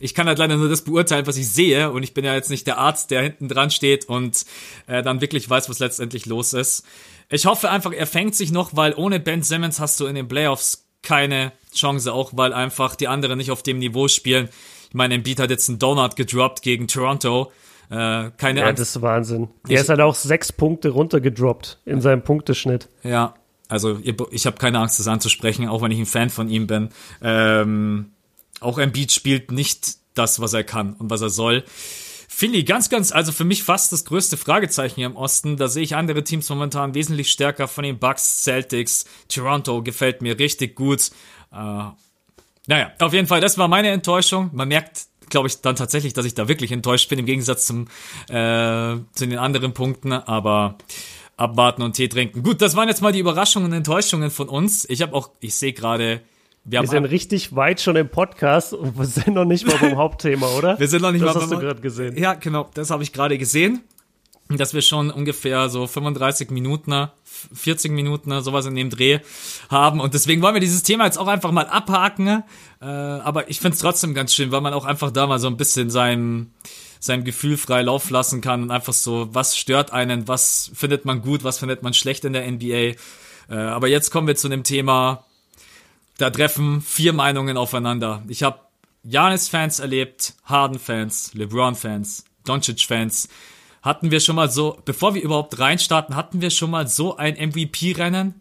ich kann halt leider nur das beurteilen, was ich sehe und ich bin ja jetzt nicht der Arzt, der hinten dran steht und äh, dann wirklich weiß, was letztendlich los ist. Ich hoffe einfach, er fängt sich noch, weil ohne Ben Simmons hast du in den Playoffs keine Chance, auch weil einfach die anderen nicht auf dem Niveau spielen. Ich meine, Embiid hat jetzt einen Donut gedroppt gegen Toronto. Äh, keine ja, Angst. das ist Wahnsinn. Der ich, ist halt auch sechs Punkte runtergedroppt in seinem Punkteschnitt. Ja, also ich habe keine Angst, das anzusprechen, auch wenn ich ein Fan von ihm bin. Ähm, auch Embiid spielt nicht das, was er kann und was er soll. Philly, ganz, ganz, also für mich fast das größte Fragezeichen hier im Osten. Da sehe ich andere Teams momentan wesentlich stärker von den Bucks, Celtics, Toronto gefällt mir richtig gut. Äh, naja, auf jeden Fall, das war meine Enttäuschung. Man merkt, glaube ich dann tatsächlich, dass ich da wirklich enttäuscht bin im Gegensatz zum äh, zu den anderen Punkten, aber abwarten und Tee trinken. Gut, das waren jetzt mal die Überraschungen und Enttäuschungen von uns. Ich habe auch, ich sehe gerade, wir, wir sind richtig weit schon im Podcast und wir sind noch nicht mal beim Hauptthema, oder? Wir sind noch nicht das mal beim hast du gerade gesehen. Ja, genau, das habe ich gerade gesehen dass wir schon ungefähr so 35 Minuten, 40 Minuten, sowas in dem Dreh haben. Und deswegen wollen wir dieses Thema jetzt auch einfach mal abhaken. Äh, aber ich finde es trotzdem ganz schön, weil man auch einfach da mal so ein bisschen sein, sein Gefühl frei Lauf lassen kann und einfach so, was stört einen, was findet man gut, was findet man schlecht in der NBA. Äh, aber jetzt kommen wir zu dem Thema, da treffen vier Meinungen aufeinander. Ich habe Janis-Fans erlebt, Harden-Fans, LeBron-Fans, Doncic-Fans, hatten wir schon mal so, bevor wir überhaupt reinstarten, hatten wir schon mal so ein MVP-Rennen?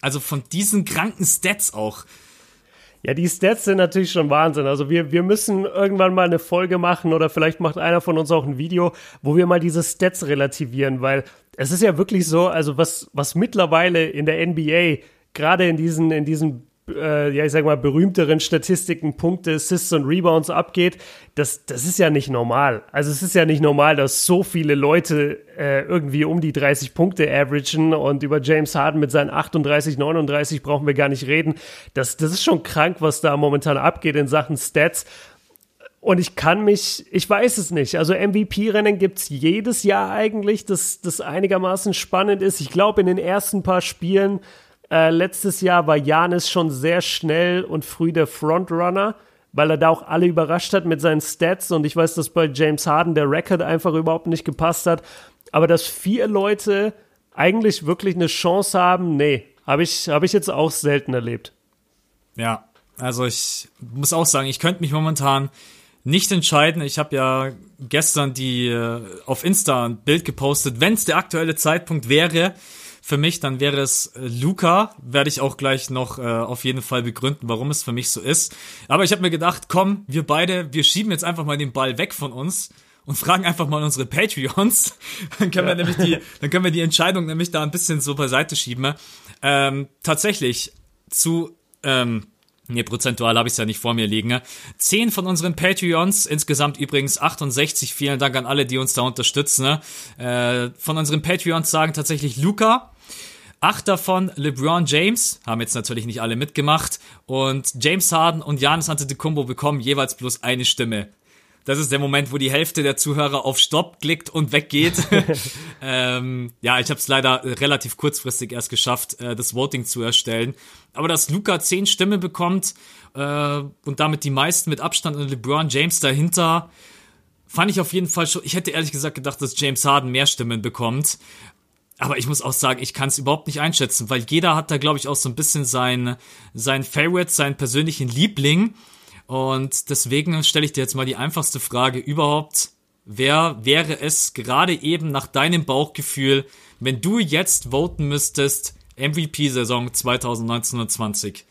Also von diesen kranken Stats auch. Ja, die Stats sind natürlich schon Wahnsinn. Also wir, wir müssen irgendwann mal eine Folge machen oder vielleicht macht einer von uns auch ein Video, wo wir mal diese Stats relativieren, weil es ist ja wirklich so, also was, was mittlerweile in der NBA gerade in diesen, in diesen äh, ja, ich sag mal, berühmteren Statistiken, Punkte, Assists und Rebounds abgeht, das, das ist ja nicht normal. Also es ist ja nicht normal, dass so viele Leute äh, irgendwie um die 30 Punkte averagen und über James Harden mit seinen 38, 39 brauchen wir gar nicht reden. Das, das ist schon krank, was da momentan abgeht in Sachen Stats. Und ich kann mich, ich weiß es nicht. Also MVP-Rennen gibt's jedes Jahr eigentlich, das, das einigermaßen spannend ist. Ich glaube, in den ersten paar Spielen äh, letztes Jahr war Janis schon sehr schnell und früh der Frontrunner, weil er da auch alle überrascht hat mit seinen Stats. Und ich weiß, dass bei James Harden der Rekord einfach überhaupt nicht gepasst hat. Aber dass vier Leute eigentlich wirklich eine Chance haben, nee, habe ich, hab ich jetzt auch selten erlebt. Ja, also ich muss auch sagen, ich könnte mich momentan nicht entscheiden. Ich habe ja gestern die äh, auf Insta ein Bild gepostet, wenn es der aktuelle Zeitpunkt wäre, für mich, dann wäre es äh, Luca. Werde ich auch gleich noch äh, auf jeden Fall begründen, warum es für mich so ist. Aber ich habe mir gedacht, komm, wir beide, wir schieben jetzt einfach mal den Ball weg von uns und fragen einfach mal unsere Patreons. Dann können ja. wir nämlich die, dann können wir die Entscheidung nämlich da ein bisschen so beiseite schieben. Ähm, tatsächlich zu ähm, Nee, prozentual habe ich es ja nicht vor mir liegen. Zehn von unseren Patreons, insgesamt übrigens 68. Vielen Dank an alle, die uns da unterstützen. Äh, von unseren Patreons sagen tatsächlich Luca. Acht davon LeBron James, haben jetzt natürlich nicht alle mitgemacht. Und James Harden und Janis Antetokounmpo bekommen jeweils bloß eine Stimme. Das ist der Moment, wo die Hälfte der Zuhörer auf Stopp klickt und weggeht. ähm, ja, ich habe es leider relativ kurzfristig erst geschafft, äh, das Voting zu erstellen. Aber dass Luca zehn Stimmen bekommt äh, und damit die meisten mit Abstand und LeBron James dahinter, fand ich auf jeden Fall schon. Ich hätte ehrlich gesagt gedacht, dass James Harden mehr Stimmen bekommt. Aber ich muss auch sagen, ich kann es überhaupt nicht einschätzen, weil jeder hat da, glaube ich, auch so ein bisschen sein, sein Favorite, seinen persönlichen Liebling. Und deswegen stelle ich dir jetzt mal die einfachste Frage überhaupt. Wer wäre es gerade eben nach deinem Bauchgefühl, wenn du jetzt voten müsstest, MVP-Saison 2019-20?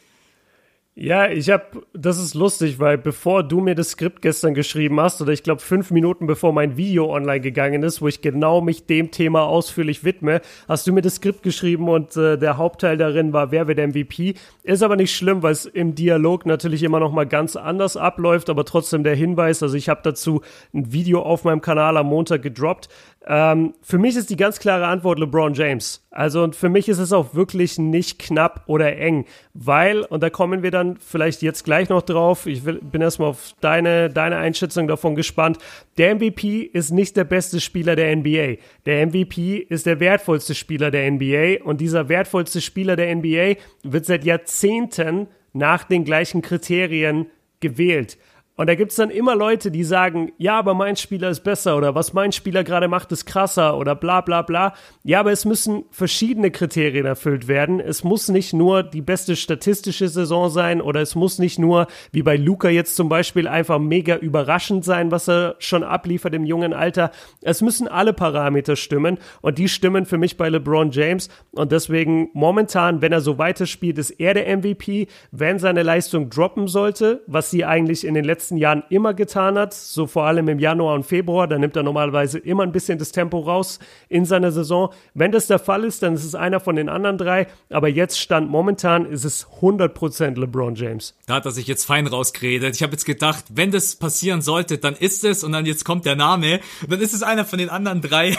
Ja, ich habe, das ist lustig, weil bevor du mir das Skript gestern geschrieben hast, oder ich glaube fünf Minuten bevor mein Video online gegangen ist, wo ich genau mich dem Thema ausführlich widme, hast du mir das Skript geschrieben und äh, der Hauptteil darin war, wer wird MVP. Ist aber nicht schlimm, weil es im Dialog natürlich immer noch mal ganz anders abläuft, aber trotzdem der Hinweis, also ich habe dazu ein Video auf meinem Kanal am Montag gedroppt, ähm, für mich ist die ganz klare Antwort LeBron James. Also und für mich ist es auch wirklich nicht knapp oder eng, weil, und da kommen wir dann vielleicht jetzt gleich noch drauf, ich will, bin erstmal auf deine, deine Einschätzung davon gespannt, der MVP ist nicht der beste Spieler der NBA. Der MVP ist der wertvollste Spieler der NBA und dieser wertvollste Spieler der NBA wird seit Jahrzehnten nach den gleichen Kriterien gewählt. Und da gibt es dann immer Leute, die sagen, ja, aber mein Spieler ist besser oder was mein Spieler gerade macht, ist krasser oder bla bla bla. Ja, aber es müssen verschiedene Kriterien erfüllt werden. Es muss nicht nur die beste statistische Saison sein oder es muss nicht nur, wie bei Luca jetzt zum Beispiel, einfach mega überraschend sein, was er schon abliefert im jungen Alter. Es müssen alle Parameter stimmen und die stimmen für mich bei LeBron James. Und deswegen momentan, wenn er so weiterspielt, ist er der MVP. Wenn seine Leistung droppen sollte, was sie eigentlich in den letzten letzten Jahren immer getan hat, so vor allem im Januar und Februar. Da nimmt er normalerweise immer ein bisschen das Tempo raus in seiner Saison. Wenn das der Fall ist, dann ist es einer von den anderen drei. Aber jetzt stand momentan ist es 100% LeBron James. Da hat er sich jetzt fein rausgeredet. Ich habe jetzt gedacht, wenn das passieren sollte, dann ist es und dann jetzt kommt der Name. Dann ist es einer von den anderen drei.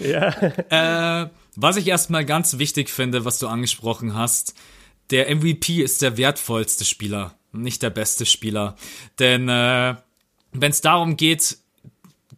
ja. äh, was ich erstmal ganz wichtig finde, was du angesprochen hast, der MVP ist der wertvollste Spieler nicht der beste Spieler. Denn äh, wenn es darum geht,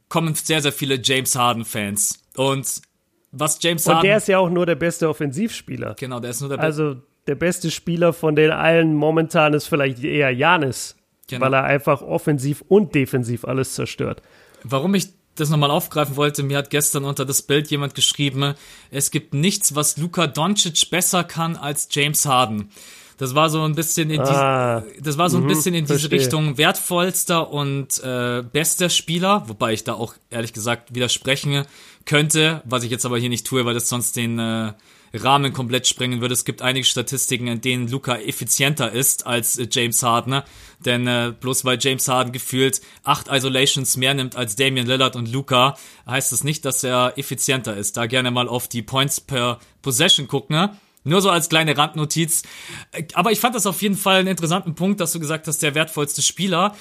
kommen sehr, sehr viele James Harden-Fans. Und was James Harden. Und der ist ja auch nur der beste Offensivspieler. Genau, der ist nur der beste. Also der beste Spieler von den allen momentan ist vielleicht eher Janis. Genau. Weil er einfach offensiv und defensiv alles zerstört. Warum ich das nochmal aufgreifen wollte, mir hat gestern unter das Bild jemand geschrieben, es gibt nichts, was Luka Doncic besser kann als James Harden. Das war so ein bisschen in ah, die, das war so ein mhm, bisschen in diese Richtung wertvollster und äh, bester Spieler, wobei ich da auch ehrlich gesagt widersprechen könnte, was ich jetzt aber hier nicht tue, weil das sonst den äh, Rahmen komplett sprengen würde. Es gibt einige Statistiken, in denen Luca effizienter ist als äh, James Harden, denn äh, bloß weil James Harden gefühlt acht Isolations mehr nimmt als Damian Lillard und Luca, heißt das nicht, dass er effizienter ist. Da gerne mal auf die Points per Possession gucken. Nur so als kleine Randnotiz. Aber ich fand das auf jeden Fall einen interessanten Punkt, dass du gesagt hast, der wertvollste Spieler.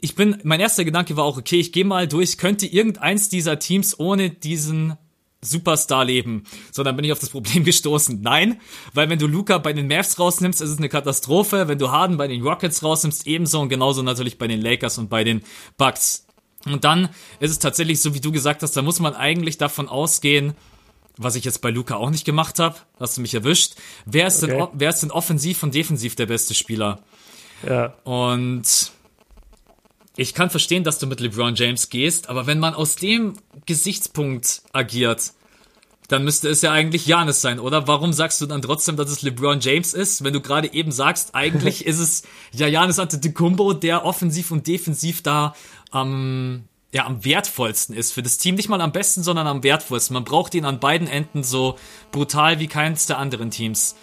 Ich bin, mein erster Gedanke war auch, okay, ich gehe mal durch, könnte irgendeins dieser Teams ohne diesen Superstar leben. So, dann bin ich auf das Problem gestoßen. Nein, weil wenn du Luca bei den Mavs rausnimmst, ist es eine Katastrophe. Wenn du Harden bei den Rockets rausnimmst, ebenso und genauso natürlich bei den Lakers und bei den Bucks. Und dann ist es tatsächlich so, wie du gesagt hast, da muss man eigentlich davon ausgehen, was ich jetzt bei Luca auch nicht gemacht habe, hast du mich erwischt. Wer ist, okay. denn, wer ist denn offensiv und defensiv der beste Spieler? Ja. Und ich kann verstehen, dass du mit LeBron James gehst, aber wenn man aus dem Gesichtspunkt agiert, dann müsste es ja eigentlich Janis sein, oder? Warum sagst du dann trotzdem, dass es LeBron James ist, wenn du gerade eben sagst, eigentlich ist es ja Janis Antetokounmpo, der offensiv und defensiv da am ja, am wertvollsten ist für das Team. Nicht mal am besten, sondern am wertvollsten. Man braucht ihn an beiden Enden so brutal wie keins der anderen Teams.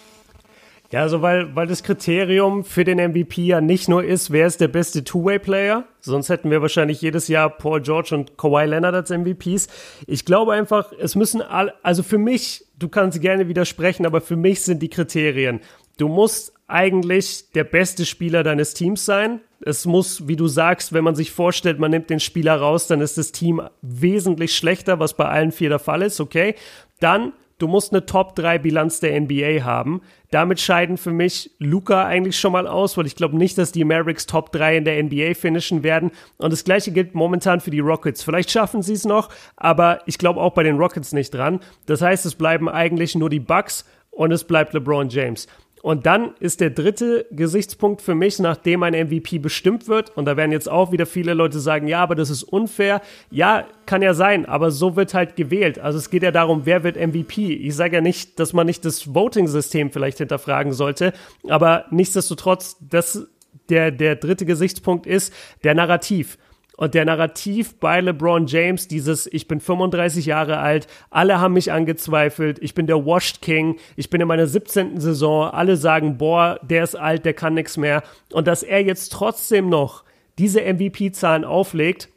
Ja, also weil, weil das Kriterium für den MVP ja nicht nur ist, wer ist der beste Two-Way-Player, sonst hätten wir wahrscheinlich jedes Jahr Paul George und Kawhi Leonard als MVPs. Ich glaube einfach, es müssen alle, also für mich, du kannst gerne widersprechen, aber für mich sind die Kriterien. Du musst eigentlich der beste Spieler deines Teams sein. Es muss, wie du sagst, wenn man sich vorstellt, man nimmt den Spieler raus, dann ist das Team wesentlich schlechter, was bei allen vier der Fall ist, okay? Dann du musst eine Top-3-Bilanz der NBA haben. Damit scheiden für mich Luca eigentlich schon mal aus, weil ich glaube nicht, dass die Mavericks Top 3 in der NBA finishen werden. Und das gleiche gilt momentan für die Rockets. Vielleicht schaffen sie es noch, aber ich glaube auch bei den Rockets nicht dran. Das heißt, es bleiben eigentlich nur die Bucks und es bleibt LeBron James. Und dann ist der dritte Gesichtspunkt für mich, nachdem ein MVP bestimmt wird, und da werden jetzt auch wieder viele Leute sagen, ja, aber das ist unfair. Ja, kann ja sein, aber so wird halt gewählt. Also es geht ja darum, wer wird MVP. Ich sage ja nicht, dass man nicht das Voting-System vielleicht hinterfragen sollte, aber nichtsdestotrotz, das, der, der dritte Gesichtspunkt ist der Narrativ. Und der Narrativ bei LeBron James, dieses Ich bin 35 Jahre alt, alle haben mich angezweifelt, ich bin der Washed King, ich bin in meiner 17. Saison, alle sagen, boah, der ist alt, der kann nichts mehr. Und dass er jetzt trotzdem noch diese MVP-Zahlen auflegt,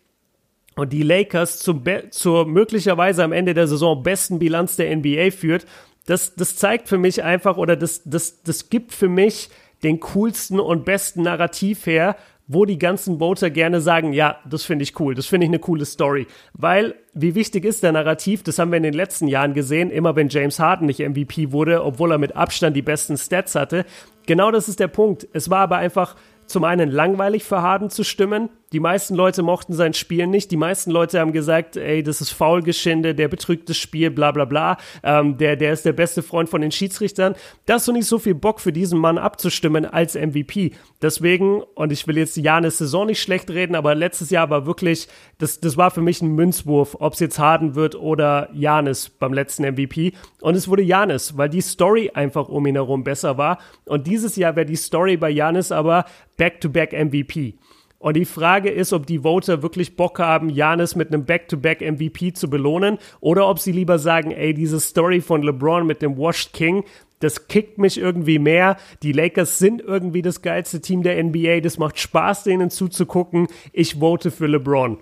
und die Lakers zum zur möglicherweise am Ende der Saison besten Bilanz der NBA führt, das, das zeigt für mich einfach oder das, das, das gibt für mich den coolsten und besten Narrativ her, wo die ganzen Voter gerne sagen, ja, das finde ich cool, das finde ich eine coole Story. Weil, wie wichtig ist der Narrativ, das haben wir in den letzten Jahren gesehen, immer wenn James Harden nicht MVP wurde, obwohl er mit Abstand die besten Stats hatte. Genau das ist der Punkt. Es war aber einfach zum einen langweilig für Harden zu stimmen. Die meisten Leute mochten sein Spiel nicht. Die meisten Leute haben gesagt, ey, das ist Faulgeschinde, der betrügt das Spiel, bla bla bla. Ähm, der, der ist der beste Freund von den Schiedsrichtern. Da hast du nicht so viel Bock für diesen Mann abzustimmen als MVP. Deswegen, und ich will jetzt Janis Saison nicht schlecht reden, aber letztes Jahr war wirklich, das, das war für mich ein Münzwurf, ob es jetzt Harden wird oder Janis beim letzten MVP. Und es wurde Janis, weil die Story einfach um ihn herum besser war. Und dieses Jahr wäre die Story bei Janis aber Back-to-Back MVP. Und die Frage ist, ob die Voter wirklich Bock haben, Janis mit einem Back-to-Back-MVP zu belohnen oder ob sie lieber sagen, ey, diese Story von LeBron mit dem Washed King, das kickt mich irgendwie mehr. Die Lakers sind irgendwie das geilste Team der NBA. Das macht Spaß, denen zuzugucken. Ich vote für LeBron.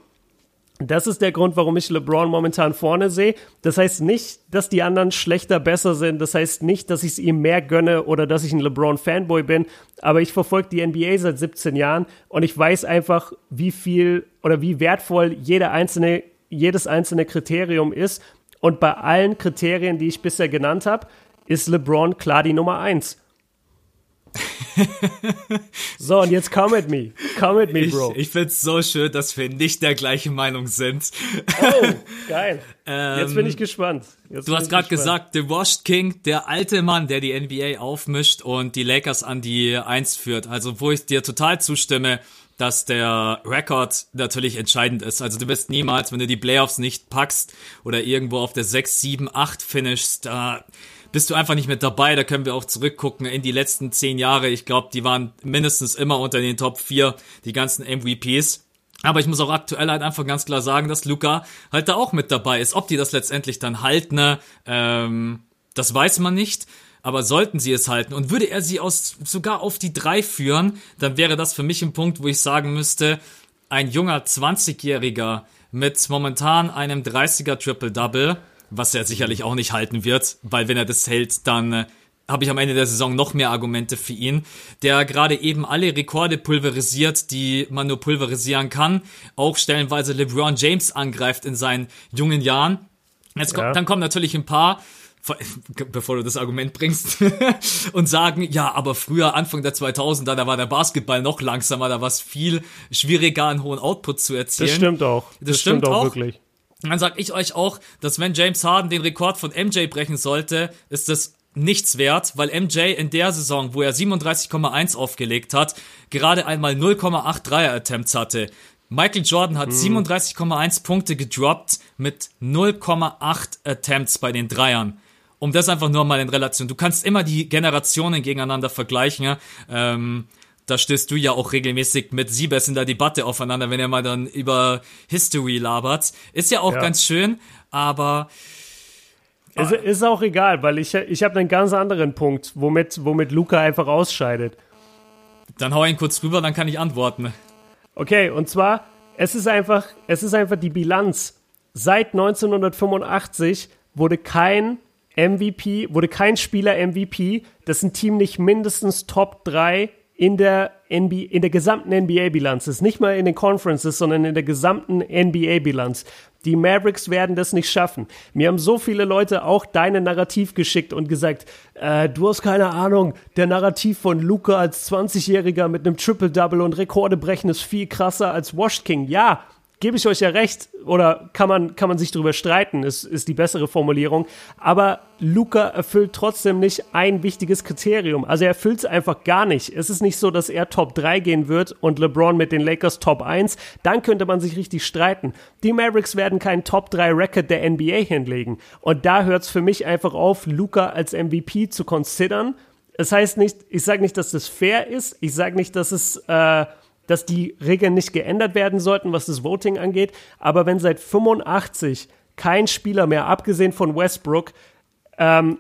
Das ist der Grund, warum ich LeBron momentan vorne sehe. Das heißt nicht, dass die anderen schlechter, besser sind. Das heißt nicht, dass ich es ihm mehr gönne oder dass ich ein LeBron-Fanboy bin. Aber ich verfolge die NBA seit 17 Jahren und ich weiß einfach, wie viel oder wie wertvoll jeder einzelne, jedes einzelne Kriterium ist. Und bei allen Kriterien, die ich bisher genannt habe, ist LeBron klar die Nummer eins. so, und jetzt come with me. Come with me, Bro. Ich, ich find's so schön, dass wir nicht der gleichen Meinung sind. Oh, geil. ähm, jetzt bin ich gespannt. Jetzt du hast gerade gesagt, The Washed King, der alte Mann, der die NBA aufmischt und die Lakers an die Eins führt. Also, wo ich dir total zustimme, dass der Rekord natürlich entscheidend ist. Also du wirst niemals, wenn du die Playoffs nicht packst oder irgendwo auf der 6, 7, 8 finishst, da bist du einfach nicht mit dabei. Da können wir auch zurückgucken in die letzten zehn Jahre. Ich glaube, die waren mindestens immer unter den Top 4, die ganzen MVPs. Aber ich muss auch aktuell halt einfach ganz klar sagen, dass Luca halt da auch mit dabei ist. Ob die das letztendlich dann halten, ne, ähm, das weiß man nicht. Aber sollten sie es halten und würde er sie aus, sogar auf die drei führen, dann wäre das für mich ein Punkt, wo ich sagen müsste, ein junger 20-Jähriger mit momentan einem 30er Triple-Double was er sicherlich auch nicht halten wird, weil wenn er das hält, dann äh, habe ich am Ende der Saison noch mehr Argumente für ihn, der gerade eben alle Rekorde pulverisiert, die man nur pulverisieren kann, auch stellenweise LeBron James angreift in seinen jungen Jahren. Jetzt kommt, dann kommen natürlich ein paar, bevor du das Argument bringst, und sagen, ja, aber früher, Anfang der 2000er, da war der Basketball noch langsamer, da war es viel schwieriger, einen hohen Output zu erzielen. Das stimmt auch. Das, das stimmt, stimmt auch wirklich. Dann sag ich euch auch, dass wenn James Harden den Rekord von MJ brechen sollte, ist das nichts wert, weil MJ in der Saison, wo er 37,1 aufgelegt hat, gerade einmal 0,8 Dreier-Attempts hatte. Michael Jordan hat hm. 37,1 Punkte gedroppt mit 0,8 Attempts bei den Dreiern. Um das einfach nur mal in Relation. Du kannst immer die Generationen gegeneinander vergleichen. Ja? Ähm, da stößt du ja auch regelmäßig mit Siebes in der Debatte aufeinander, wenn er mal dann über History labert. Ist ja auch ja. ganz schön, aber Ist, ist auch egal, weil ich, ich habe einen ganz anderen Punkt, womit, womit Luca einfach ausscheidet. Dann hau ihn kurz rüber, dann kann ich antworten. Okay, und zwar, es ist einfach, es ist einfach die Bilanz. Seit 1985 wurde kein MVP, wurde kein Spieler MVP, dessen Team nicht mindestens Top 3 in der, NBA, in der gesamten NBA-Bilanz ist. Nicht mal in den Conferences, sondern in der gesamten NBA-Bilanz. Die Mavericks werden das nicht schaffen. Mir haben so viele Leute auch deine Narrativ geschickt und gesagt, äh, du hast keine Ahnung, der Narrativ von Luca als 20-Jähriger mit einem Triple-Double und Rekorde brechen ist viel krasser als Washed King. Ja, gebe ich euch ja recht, oder kann man, kann man sich darüber streiten, ist, ist die bessere Formulierung. Aber Luca erfüllt trotzdem nicht ein wichtiges Kriterium. Also er erfüllt es einfach gar nicht. Es ist nicht so, dass er Top 3 gehen wird und LeBron mit den Lakers Top 1. Dann könnte man sich richtig streiten. Die Mavericks werden keinen Top 3 Record der NBA hinlegen. Und da hört es für mich einfach auf, Luca als MVP zu considern. Es heißt nicht, ich sage nicht, dass das fair ist. Ich sage nicht, dass es äh, dass die Regeln nicht geändert werden sollten, was das Voting angeht. Aber wenn seit 85 kein Spieler mehr, abgesehen von Westbrook, ähm,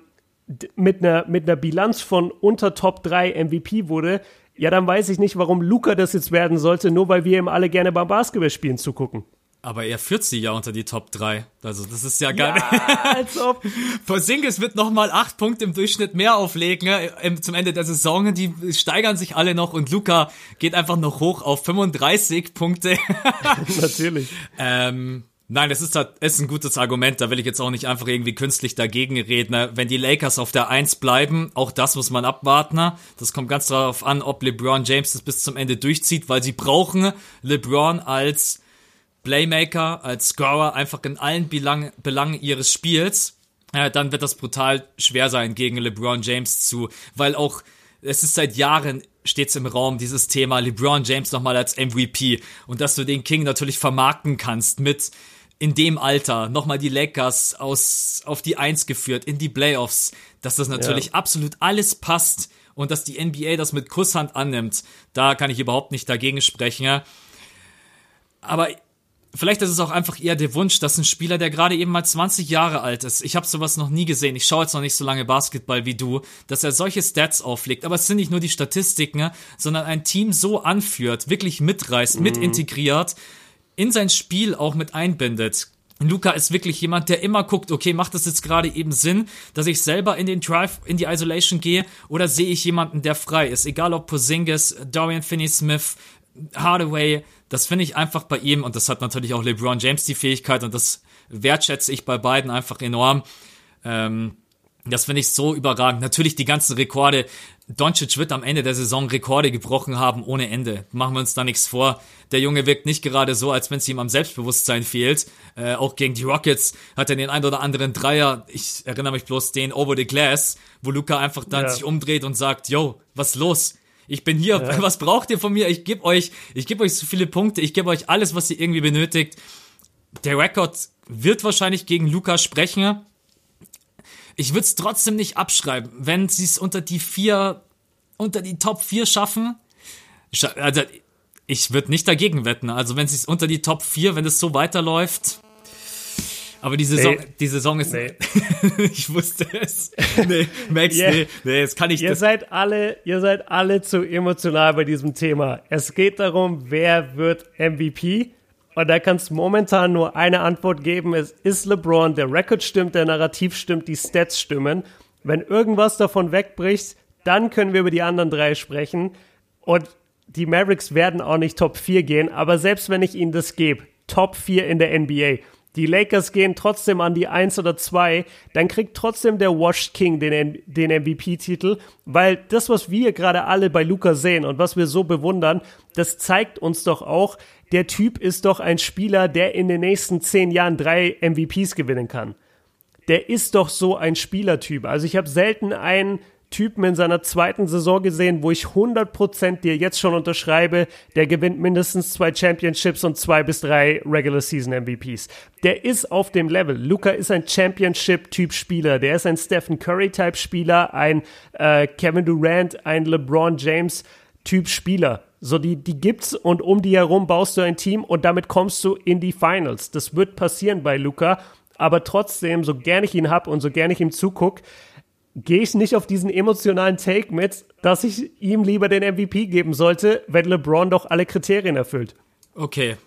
mit einer, mit einer Bilanz von unter Top 3 MVP wurde, ja, dann weiß ich nicht, warum Luca das jetzt werden sollte, nur weil wir ihm alle gerne beim Basketballspielen zugucken. Aber er führt sie ja unter die Top 3. Also das ist ja gar ja, nicht. als ob. Porzingis wird nochmal acht Punkte im Durchschnitt mehr auflegen äh, zum Ende der Saison. Die steigern sich alle noch und Luca geht einfach noch hoch auf 35 Punkte. Natürlich. ähm, Nein, das ist, das ist ein gutes Argument. Da will ich jetzt auch nicht einfach irgendwie künstlich dagegen reden. Wenn die Lakers auf der Eins bleiben, auch das muss man abwarten. Das kommt ganz darauf an, ob LeBron James das bis zum Ende durchzieht, weil sie brauchen LeBron als Playmaker, als Scorer einfach in allen Belang Belangen ihres Spiels, äh, dann wird das brutal schwer sein gegen LeBron James zu, weil auch es ist seit Jahren stets im Raum dieses Thema LeBron James nochmal als MVP und dass du den King natürlich vermarkten kannst mit in dem Alter nochmal die Lakers aus auf die Eins geführt in die Playoffs, dass das natürlich ja. absolut alles passt und dass die NBA das mit Kusshand annimmt, da kann ich überhaupt nicht dagegen sprechen. Aber Vielleicht ist es auch einfach eher der Wunsch, dass ein Spieler, der gerade eben mal 20 Jahre alt ist, ich habe sowas noch nie gesehen, ich schaue jetzt noch nicht so lange Basketball wie du, dass er solche Stats auflegt. Aber es sind nicht nur die Statistiken, sondern ein Team so anführt, wirklich mitreißt, mhm. mit integriert, in sein Spiel auch mit einbindet. Luca ist wirklich jemand, der immer guckt, okay, macht das jetzt gerade eben Sinn, dass ich selber in den Drive, in die Isolation gehe, oder sehe ich jemanden, der frei ist? Egal ob Posingis, Dorian Finney-Smith, Hardaway, das finde ich einfach bei ihm und das hat natürlich auch LeBron James die Fähigkeit und das wertschätze ich bei beiden einfach enorm. Ähm, das finde ich so überragend. Natürlich die ganzen Rekorde. Doncic wird am Ende der Saison Rekorde gebrochen haben ohne Ende. Machen wir uns da nichts vor. Der Junge wirkt nicht gerade so, als wenn es ihm am Selbstbewusstsein fehlt. Äh, auch gegen die Rockets hat er den ein oder anderen Dreier. Ich erinnere mich bloß den Over the Glass, wo Luca einfach dann ja. sich umdreht und sagt, yo, was los? Ich bin hier, ja. was braucht ihr von mir? Ich gebe euch, ich gebe euch so viele Punkte, ich gebe euch alles, was ihr irgendwie benötigt. Der Rekord wird wahrscheinlich gegen Luca sprechen. Ich würde es trotzdem nicht abschreiben, wenn sie es unter die vier, unter die Top 4 schaffen. Also, ich würde nicht dagegen wetten. Also, wenn sie es unter die Top 4, wenn es so weiterläuft, aber die Saison, nee. die Saison ist. Nee. ich wusste es. Nee, Max, yeah. nee, nee, jetzt kann ich ihr das. Seid alle, ihr seid alle zu emotional bei diesem Thema. Es geht darum, wer wird MVP. Und da kann es momentan nur eine Antwort geben. Es ist LeBron. Der Record stimmt, der Narrativ stimmt, die Stats stimmen. Wenn irgendwas davon wegbricht, dann können wir über die anderen drei sprechen. Und die Mavericks werden auch nicht Top 4 gehen. Aber selbst wenn ich ihnen das gebe, Top 4 in der NBA, die Lakers gehen trotzdem an die 1 oder 2, dann kriegt trotzdem der Washed King den, den MVP-Titel, weil das, was wir gerade alle bei Luca sehen und was wir so bewundern, das zeigt uns doch auch, der Typ ist doch ein Spieler, der in den nächsten 10 Jahren drei MVPs gewinnen kann. Der ist doch so ein Spielertyp. Also ich habe selten einen Typen in seiner zweiten Saison gesehen, wo ich 100% dir jetzt schon unterschreibe, der gewinnt mindestens zwei Championships und zwei bis drei Regular Season MVPs. Der ist auf dem Level. Luca ist ein Championship-Typ Spieler. Der ist ein Stephen Curry-Type Spieler, ein äh, Kevin Durant, ein LeBron James-Typ Spieler. So, die, die gibt's und um die herum baust du ein Team und damit kommst du in die Finals. Das wird passieren bei Luca. aber trotzdem, so gern ich ihn hab und so gern ich ihm zuguck, gehe ich nicht auf diesen emotionalen Take mit, dass ich ihm lieber den MVP geben sollte, wenn LeBron doch alle Kriterien erfüllt. Okay.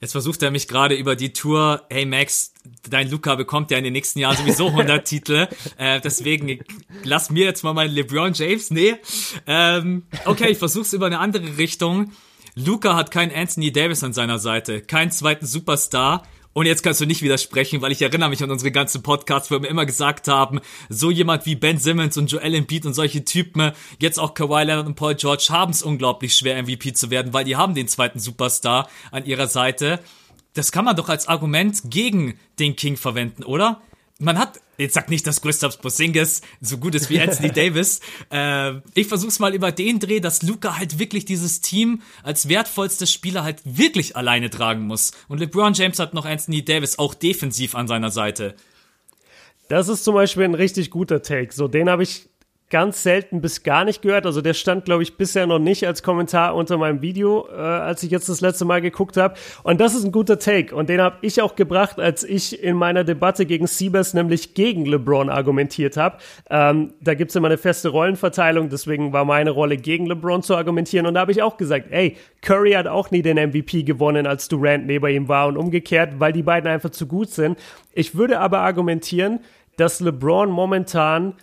Jetzt versucht er mich gerade über die Tour, hey Max, dein Luca bekommt ja in den nächsten Jahren sowieso 100 Titel, äh, deswegen lass mir jetzt mal meinen LeBron James, nee. Ähm, okay, ich versuch's über eine andere Richtung. Luca hat keinen Anthony Davis an seiner Seite, keinen zweiten Superstar und jetzt kannst du nicht widersprechen, weil ich erinnere mich an unsere ganzen Podcasts, wo wir immer gesagt haben, so jemand wie Ben Simmons und Joel Embiid und solche Typen, jetzt auch Kawhi Leonard und Paul George, haben es unglaublich schwer, MVP zu werden, weil die haben den zweiten Superstar an ihrer Seite. Das kann man doch als Argument gegen den King verwenden, oder? Man hat, jetzt sag nicht, dass Gustav Porzingis so gut ist wie Anthony Davis. Äh, ich versuch's mal über den Dreh, dass Luca halt wirklich dieses Team als wertvollster Spieler halt wirklich alleine tragen muss. Und LeBron James hat noch Anthony Davis auch defensiv an seiner Seite. Das ist zum Beispiel ein richtig guter Take. So, den habe ich ganz selten bis gar nicht gehört. Also der stand, glaube ich, bisher noch nicht als Kommentar unter meinem Video, äh, als ich jetzt das letzte Mal geguckt habe. Und das ist ein guter Take. Und den habe ich auch gebracht, als ich in meiner Debatte gegen Siebers nämlich gegen LeBron argumentiert habe. Ähm, da gibt's immer eine feste Rollenverteilung, deswegen war meine Rolle gegen LeBron zu argumentieren. Und da habe ich auch gesagt, ey, Curry hat auch nie den MVP gewonnen, als Durant neben ihm war und umgekehrt, weil die beiden einfach zu gut sind. Ich würde aber argumentieren, dass LeBron momentan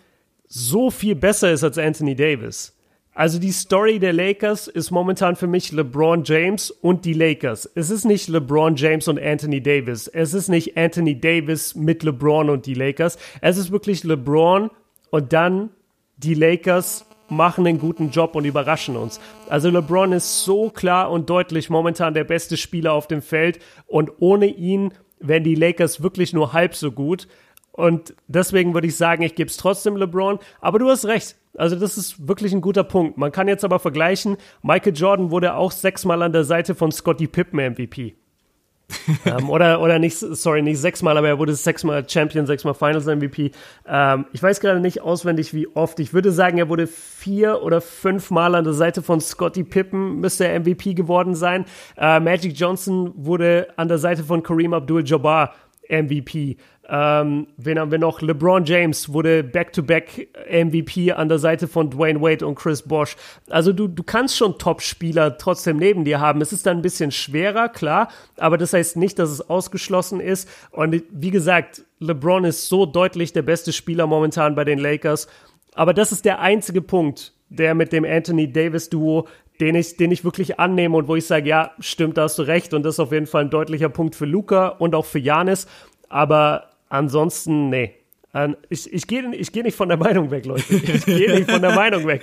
so viel besser ist als Anthony Davis. Also die Story der Lakers ist momentan für mich LeBron James und die Lakers. Es ist nicht LeBron James und Anthony Davis. Es ist nicht Anthony Davis mit LeBron und die Lakers. Es ist wirklich LeBron und dann die Lakers machen einen guten Job und überraschen uns. Also LeBron ist so klar und deutlich momentan der beste Spieler auf dem Feld und ohne ihn wären die Lakers wirklich nur halb so gut. Und deswegen würde ich sagen, ich gebe es trotzdem LeBron. Aber du hast recht. Also das ist wirklich ein guter Punkt. Man kann jetzt aber vergleichen, Michael Jordan wurde auch sechsmal an der Seite von Scotty Pippen MVP. ähm, oder, oder nicht, sorry, nicht sechsmal, aber er wurde sechsmal Champion, sechsmal Finals MVP. Ähm, ich weiß gerade nicht auswendig, wie oft. Ich würde sagen, er wurde vier oder fünfmal an der Seite von Scotty Pippen, müsste er MVP geworden sein. Äh, Magic Johnson wurde an der Seite von Kareem Abdul-Jabbar MVP. Ähm, wen haben wir noch? LeBron James wurde Back-to-Back MVP an der Seite von Dwayne Wade und Chris Bosch. Also du, du kannst schon Top-Spieler trotzdem neben dir haben. Es ist dann ein bisschen schwerer, klar, aber das heißt nicht, dass es ausgeschlossen ist. Und wie gesagt, LeBron ist so deutlich der beste Spieler momentan bei den Lakers. Aber das ist der einzige Punkt, der mit dem Anthony Davis Duo den ich, den ich wirklich annehme und wo ich sage, ja, stimmt, da hast du recht und das ist auf jeden Fall ein deutlicher Punkt für Luca und auch für Janis. Aber Ansonsten, nee. Ich, ich gehe ich geh nicht von der Meinung weg, Leute. Ich gehe nicht von der Meinung weg.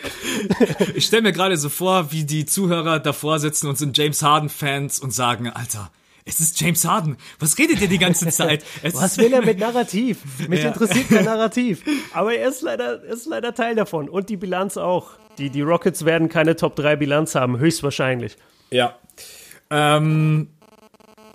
Ich stelle mir gerade so vor, wie die Zuhörer davor sitzen und sind James Harden-Fans und sagen, Alter, es ist James Harden. Was redet ihr die ganze Zeit? Es Was will er mit Narrativ? Mich ja. interessiert kein Narrativ. Aber er ist leider, ist leider Teil davon. Und die Bilanz auch. Die, die Rockets werden keine Top 3 Bilanz haben, höchstwahrscheinlich. Ja. Ähm,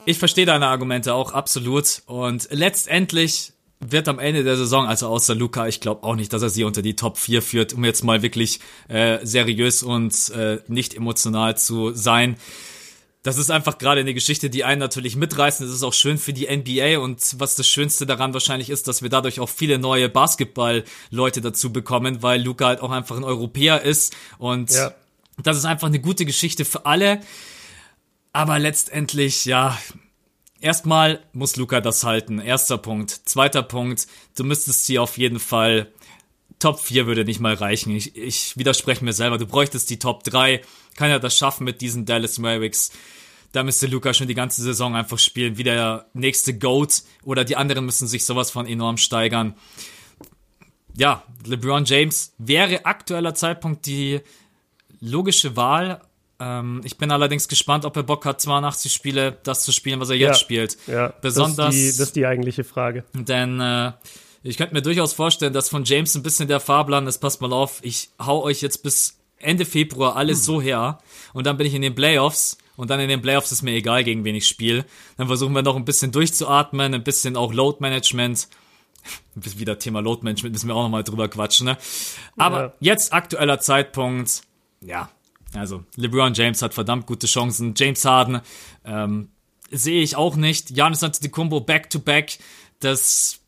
ich verstehe deine Argumente auch absolut. Und letztendlich wird am Ende der Saison, also außer Luca, ich glaube auch nicht, dass er sie unter die Top 4 führt, um jetzt mal wirklich äh, seriös und äh, nicht emotional zu sein. Das ist einfach gerade eine Geschichte, die einen natürlich mitreißen. Das ist auch schön für die NBA und was das Schönste daran wahrscheinlich ist, dass wir dadurch auch viele neue Basketball-Leute dazu bekommen, weil Luca halt auch einfach ein Europäer ist und ja. das ist einfach eine gute Geschichte für alle. Aber letztendlich, ja, erstmal muss Luca das halten. Erster Punkt. Zweiter Punkt, du müsstest sie auf jeden Fall. Top 4 würde nicht mal reichen. Ich, ich widerspreche mir selber. Du bräuchtest die Top 3. Kann er das schaffen mit diesen Dallas Mavericks? Da müsste Luca schon die ganze Saison einfach spielen, wie der nächste GOAT. Oder die anderen müssen sich sowas von enorm steigern. Ja, LeBron James wäre aktueller Zeitpunkt die logische Wahl, ähm, ich bin allerdings gespannt, ob er Bock hat, 82 Spiele das zu spielen, was er jetzt ja, spielt. Ja, Besonders, das ist, die, das ist die eigentliche Frage. Denn äh, ich könnte mir durchaus vorstellen, dass von James ein bisschen der Fahrplan ist, passt mal auf, ich hau euch jetzt bis Ende Februar alles hm. so her und dann bin ich in den Playoffs und dann in den Playoffs ist mir egal, gegen wen ich spiele. Dann versuchen wir noch ein bisschen durchzuatmen, ein bisschen auch Load Management. Wieder Thema Load Management müssen wir auch nochmal drüber quatschen, ne? Aber ja. jetzt aktueller Zeitpunkt, ja, also LeBron James hat verdammt gute Chancen. James Harden ähm, sehe ich auch nicht. Giannis Antetokounmpo back to back. das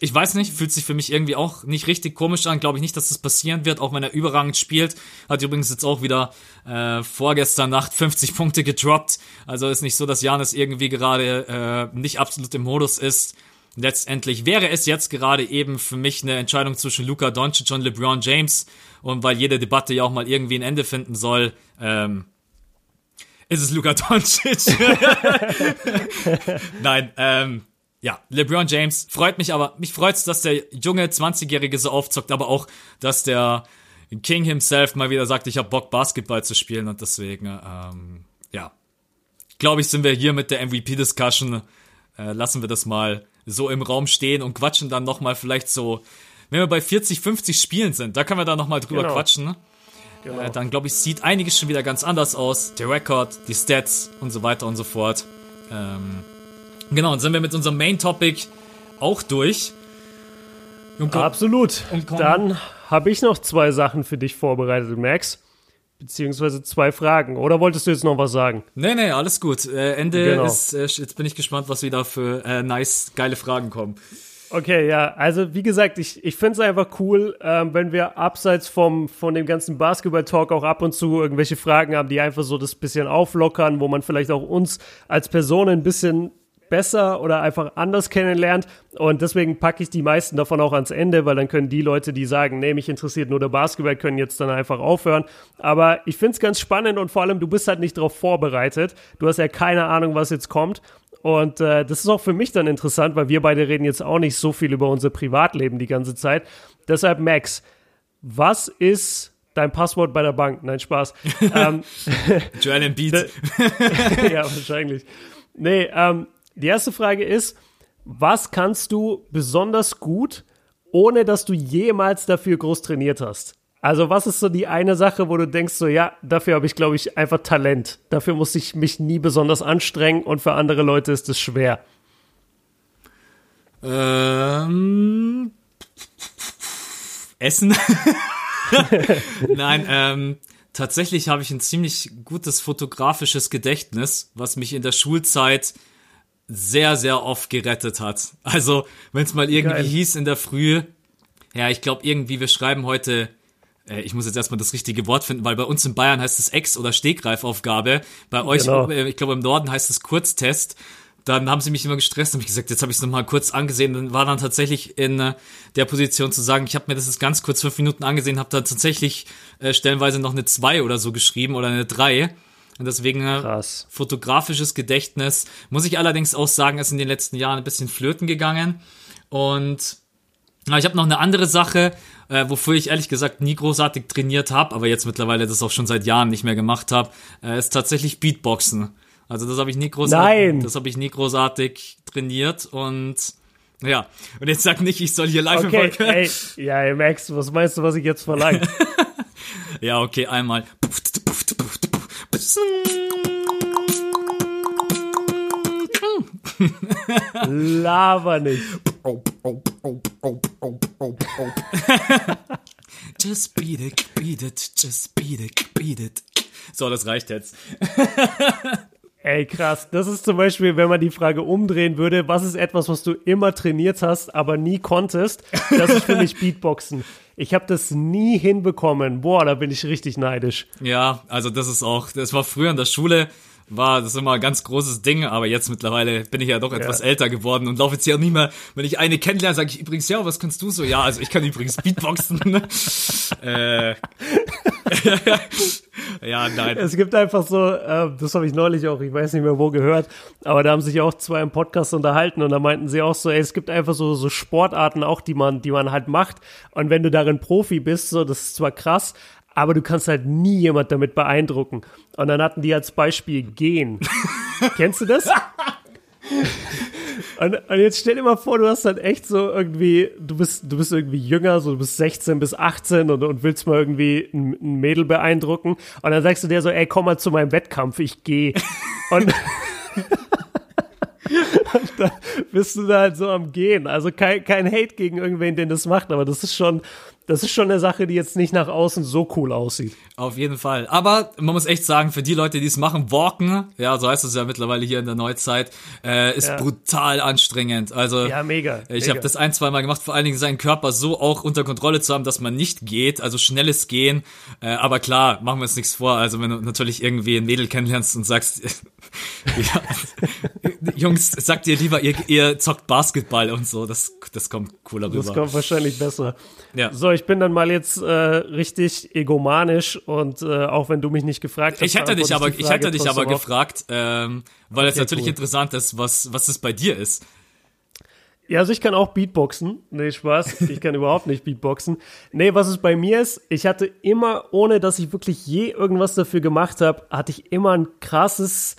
ich weiß nicht, fühlt sich für mich irgendwie auch nicht richtig komisch an. Glaube ich nicht, dass das passieren wird, auch wenn er überragend spielt. Hat übrigens jetzt auch wieder äh, vorgestern Nacht 50 Punkte gedroppt. Also ist nicht so, dass Janis irgendwie gerade äh, nicht absolut im Modus ist. Letztendlich wäre es jetzt gerade eben für mich eine Entscheidung zwischen Luca Doncic und LeBron James. Und weil jede Debatte ja auch mal irgendwie ein Ende finden soll, ähm, ist es Luca Doncic. Nein, ähm, ja, LeBron James freut mich aber, mich freut's, dass der junge 20-Jährige so aufzockt, aber auch, dass der King himself mal wieder sagt, ich habe Bock Basketball zu spielen und deswegen, ähm, ja, glaube ich, sind wir hier mit der MVP-Discussion, äh, lassen wir das mal so im Raum stehen und quatschen dann nochmal vielleicht so, wenn wir bei 40, 50 Spielen sind, da können wir dann nochmal drüber genau. quatschen. Ne? Genau. Äh, dann glaube ich, sieht einiges schon wieder ganz anders aus. Der Rekord, die Stats und so weiter und so fort. Ähm, Genau, und sind wir mit unserem Main Topic auch durch. Absolut. Dann habe ich noch zwei Sachen für dich vorbereitet, Max. Beziehungsweise zwei Fragen. Oder wolltest du jetzt noch was sagen? Nee, nee, alles gut. Äh, Ende genau. ist, äh, jetzt bin ich gespannt, was wieder für äh, nice, geile Fragen kommen. Okay, ja, also wie gesagt, ich, ich finde es einfach cool, ähm, wenn wir abseits vom, von dem ganzen Basketball-Talk auch ab und zu irgendwelche Fragen haben, die einfach so das bisschen auflockern, wo man vielleicht auch uns als Person ein bisschen besser oder einfach anders kennenlernt. Und deswegen packe ich die meisten davon auch ans Ende, weil dann können die Leute, die sagen, nee, mich interessiert nur der Basketball, können jetzt dann einfach aufhören. Aber ich finde es ganz spannend und vor allem, du bist halt nicht darauf vorbereitet. Du hast ja keine Ahnung, was jetzt kommt. Und äh, das ist auch für mich dann interessant, weil wir beide reden jetzt auch nicht so viel über unser Privatleben die ganze Zeit. Deshalb, Max, was ist dein Passwort bei der Bank? Nein, Spaß. ähm, Joel Embiid. ja, wahrscheinlich. Nee, ähm, die erste Frage ist, was kannst du besonders gut, ohne dass du jemals dafür groß trainiert hast? Also was ist so die eine Sache, wo du denkst, so ja, dafür habe ich, glaube ich, einfach Talent. Dafür muss ich mich nie besonders anstrengen und für andere Leute ist es schwer. Ähm, Essen. Nein, ähm, tatsächlich habe ich ein ziemlich gutes fotografisches Gedächtnis, was mich in der Schulzeit sehr, sehr oft gerettet hat. Also, wenn es mal irgendwie Geil. hieß in der Früh, ja, ich glaube irgendwie, wir schreiben heute, äh, ich muss jetzt erstmal das richtige Wort finden, weil bei uns in Bayern heißt es Ex- oder Stegreifaufgabe. Bei euch, genau. äh, ich glaube im Norden heißt es Kurztest. Dann haben sie mich immer gestresst und ich gesagt, jetzt habe ich es nochmal kurz angesehen. Dann war dann tatsächlich in äh, der Position zu sagen, ich habe mir das jetzt ganz kurz fünf Minuten angesehen, habe dann tatsächlich äh, stellenweise noch eine zwei oder so geschrieben oder eine drei und deswegen äh, Krass. fotografisches Gedächtnis. Muss ich allerdings auch sagen, ist in den letzten Jahren ein bisschen flöten gegangen. Und ich habe noch eine andere Sache, äh, wofür ich ehrlich gesagt nie großartig trainiert habe, aber jetzt mittlerweile das auch schon seit Jahren nicht mehr gemacht habe, äh, ist tatsächlich Beatboxen. Also das habe ich nie großartig, Nein. das habe ich nie großartig trainiert und ja, und jetzt sag nicht, ich soll hier live okay, im ey, Ja, Max, was meinst du, was ich jetzt verlange? ja, okay, einmal. Lava nicht. just beat it, beat it, just beat it, beat it. So, das reicht jetzt. Ey, krass. Das ist zum Beispiel, wenn man die Frage umdrehen würde, was ist etwas, was du immer trainiert hast, aber nie konntest? Das ist für mich Beatboxen. Ich habe das nie hinbekommen. Boah, da bin ich richtig neidisch. Ja, also das ist auch, das war früher in der Schule, war das immer ein ganz großes Ding, aber jetzt mittlerweile bin ich ja doch etwas ja. älter geworden und laufe jetzt ja nicht mehr, wenn ich eine kennenlerne, sage ich übrigens, ja, was kannst du so? Ja, also ich kann übrigens Beatboxen. äh, ja, nein. Es gibt einfach so, äh, das habe ich neulich auch, ich weiß nicht mehr wo gehört, aber da haben sich auch zwei im Podcast unterhalten und da meinten sie auch so, ey, es gibt einfach so, so Sportarten auch, die man, die man halt macht und wenn du darin Profi bist, so, das ist zwar krass, aber du kannst halt nie jemand damit beeindrucken. Und dann hatten die als Beispiel Gehen. Kennst du das? Und, und, jetzt stell dir mal vor, du hast halt echt so irgendwie, du bist, du bist irgendwie jünger, so du bist 16 bis 18 und, und willst mal irgendwie ein, ein Mädel beeindrucken. Und dann sagst du dir so, ey, komm mal zu meinem Wettkampf, ich geh. Und und dann bist du da halt so am Gehen. Also kein, kein Hate gegen irgendwen, den das macht, aber das ist schon, das ist schon eine Sache, die jetzt nicht nach außen so cool aussieht. Auf jeden Fall. Aber man muss echt sagen, für die Leute, die es machen, Walken, ja, so heißt es ja mittlerweile hier in der Neuzeit, äh, ist ja. brutal anstrengend. Also ja, mega. Ich habe das ein, zwei Mal gemacht, vor allen Dingen seinen Körper so auch unter Kontrolle zu haben, dass man nicht geht, also schnelles Gehen. Äh, aber klar, machen wir uns nichts vor. Also wenn du natürlich irgendwie ein Mädel kennenlernst und sagst, ja, Jungs, sagt ihr lieber, ihr, ihr zockt Basketball und so, das, das kommt cooler rüber. Das kommt wahrscheinlich besser. Ja. So, ich bin dann mal jetzt äh, richtig egomanisch und äh, auch wenn du mich nicht gefragt hast. Ich hätte dich aber, ich hätte dich aber gefragt, ähm, weil okay, es natürlich cool. interessant ist, was, was es bei dir ist. Ja, also ich kann auch Beatboxen. Nee, Spaß. Ich kann überhaupt nicht Beatboxen. Nee, was es bei mir ist, ich hatte immer, ohne dass ich wirklich je irgendwas dafür gemacht habe, hatte ich immer ein krasses,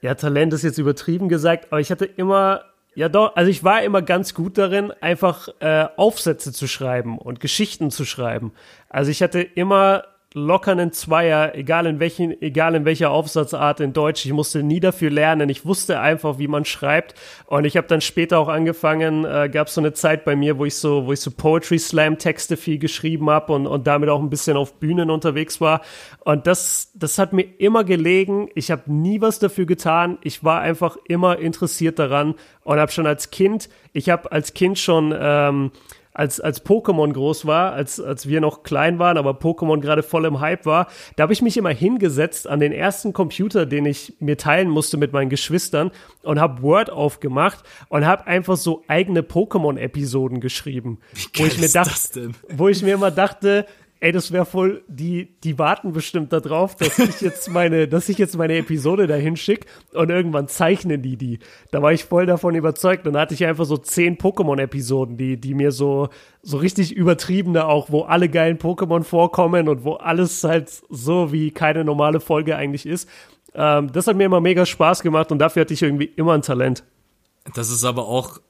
ja, Talent ist jetzt übertrieben gesagt, aber ich hatte immer ja, doch. Also ich war immer ganz gut darin, einfach äh, Aufsätze zu schreiben und Geschichten zu schreiben. Also ich hatte immer locker einen Zweier, egal in welchen, egal in welcher Aufsatzart in Deutsch. Ich musste nie dafür lernen. Ich wusste einfach, wie man schreibt. Und ich habe dann später auch angefangen, äh, gab so eine Zeit bei mir, wo ich so, wo ich so Poetry Slam Texte viel geschrieben habe und, und damit auch ein bisschen auf Bühnen unterwegs war. Und das, das hat mir immer gelegen. Ich habe nie was dafür getan. Ich war einfach immer interessiert daran und habe schon als Kind, ich habe als Kind schon ähm, als, als Pokémon groß war, als, als wir noch klein waren, aber Pokémon gerade voll im Hype war, da habe ich mich immer hingesetzt an den ersten Computer, den ich mir teilen musste mit meinen Geschwistern und habe Word aufgemacht und habe einfach so eigene Pokémon-Episoden geschrieben. Wie wo ich mir dachte, wo ich mir immer dachte, Ey, das wäre voll, die, die warten bestimmt darauf, dass ich jetzt meine, dass ich jetzt meine Episode dahin schicke und irgendwann zeichnen die die. Da war ich voll davon überzeugt. Dann hatte ich einfach so zehn Pokémon-Episoden, die, die mir so, so richtig übertriebene auch, wo alle geilen Pokémon vorkommen und wo alles halt so wie keine normale Folge eigentlich ist. Ähm, das hat mir immer mega Spaß gemacht und dafür hatte ich irgendwie immer ein Talent. Das ist aber auch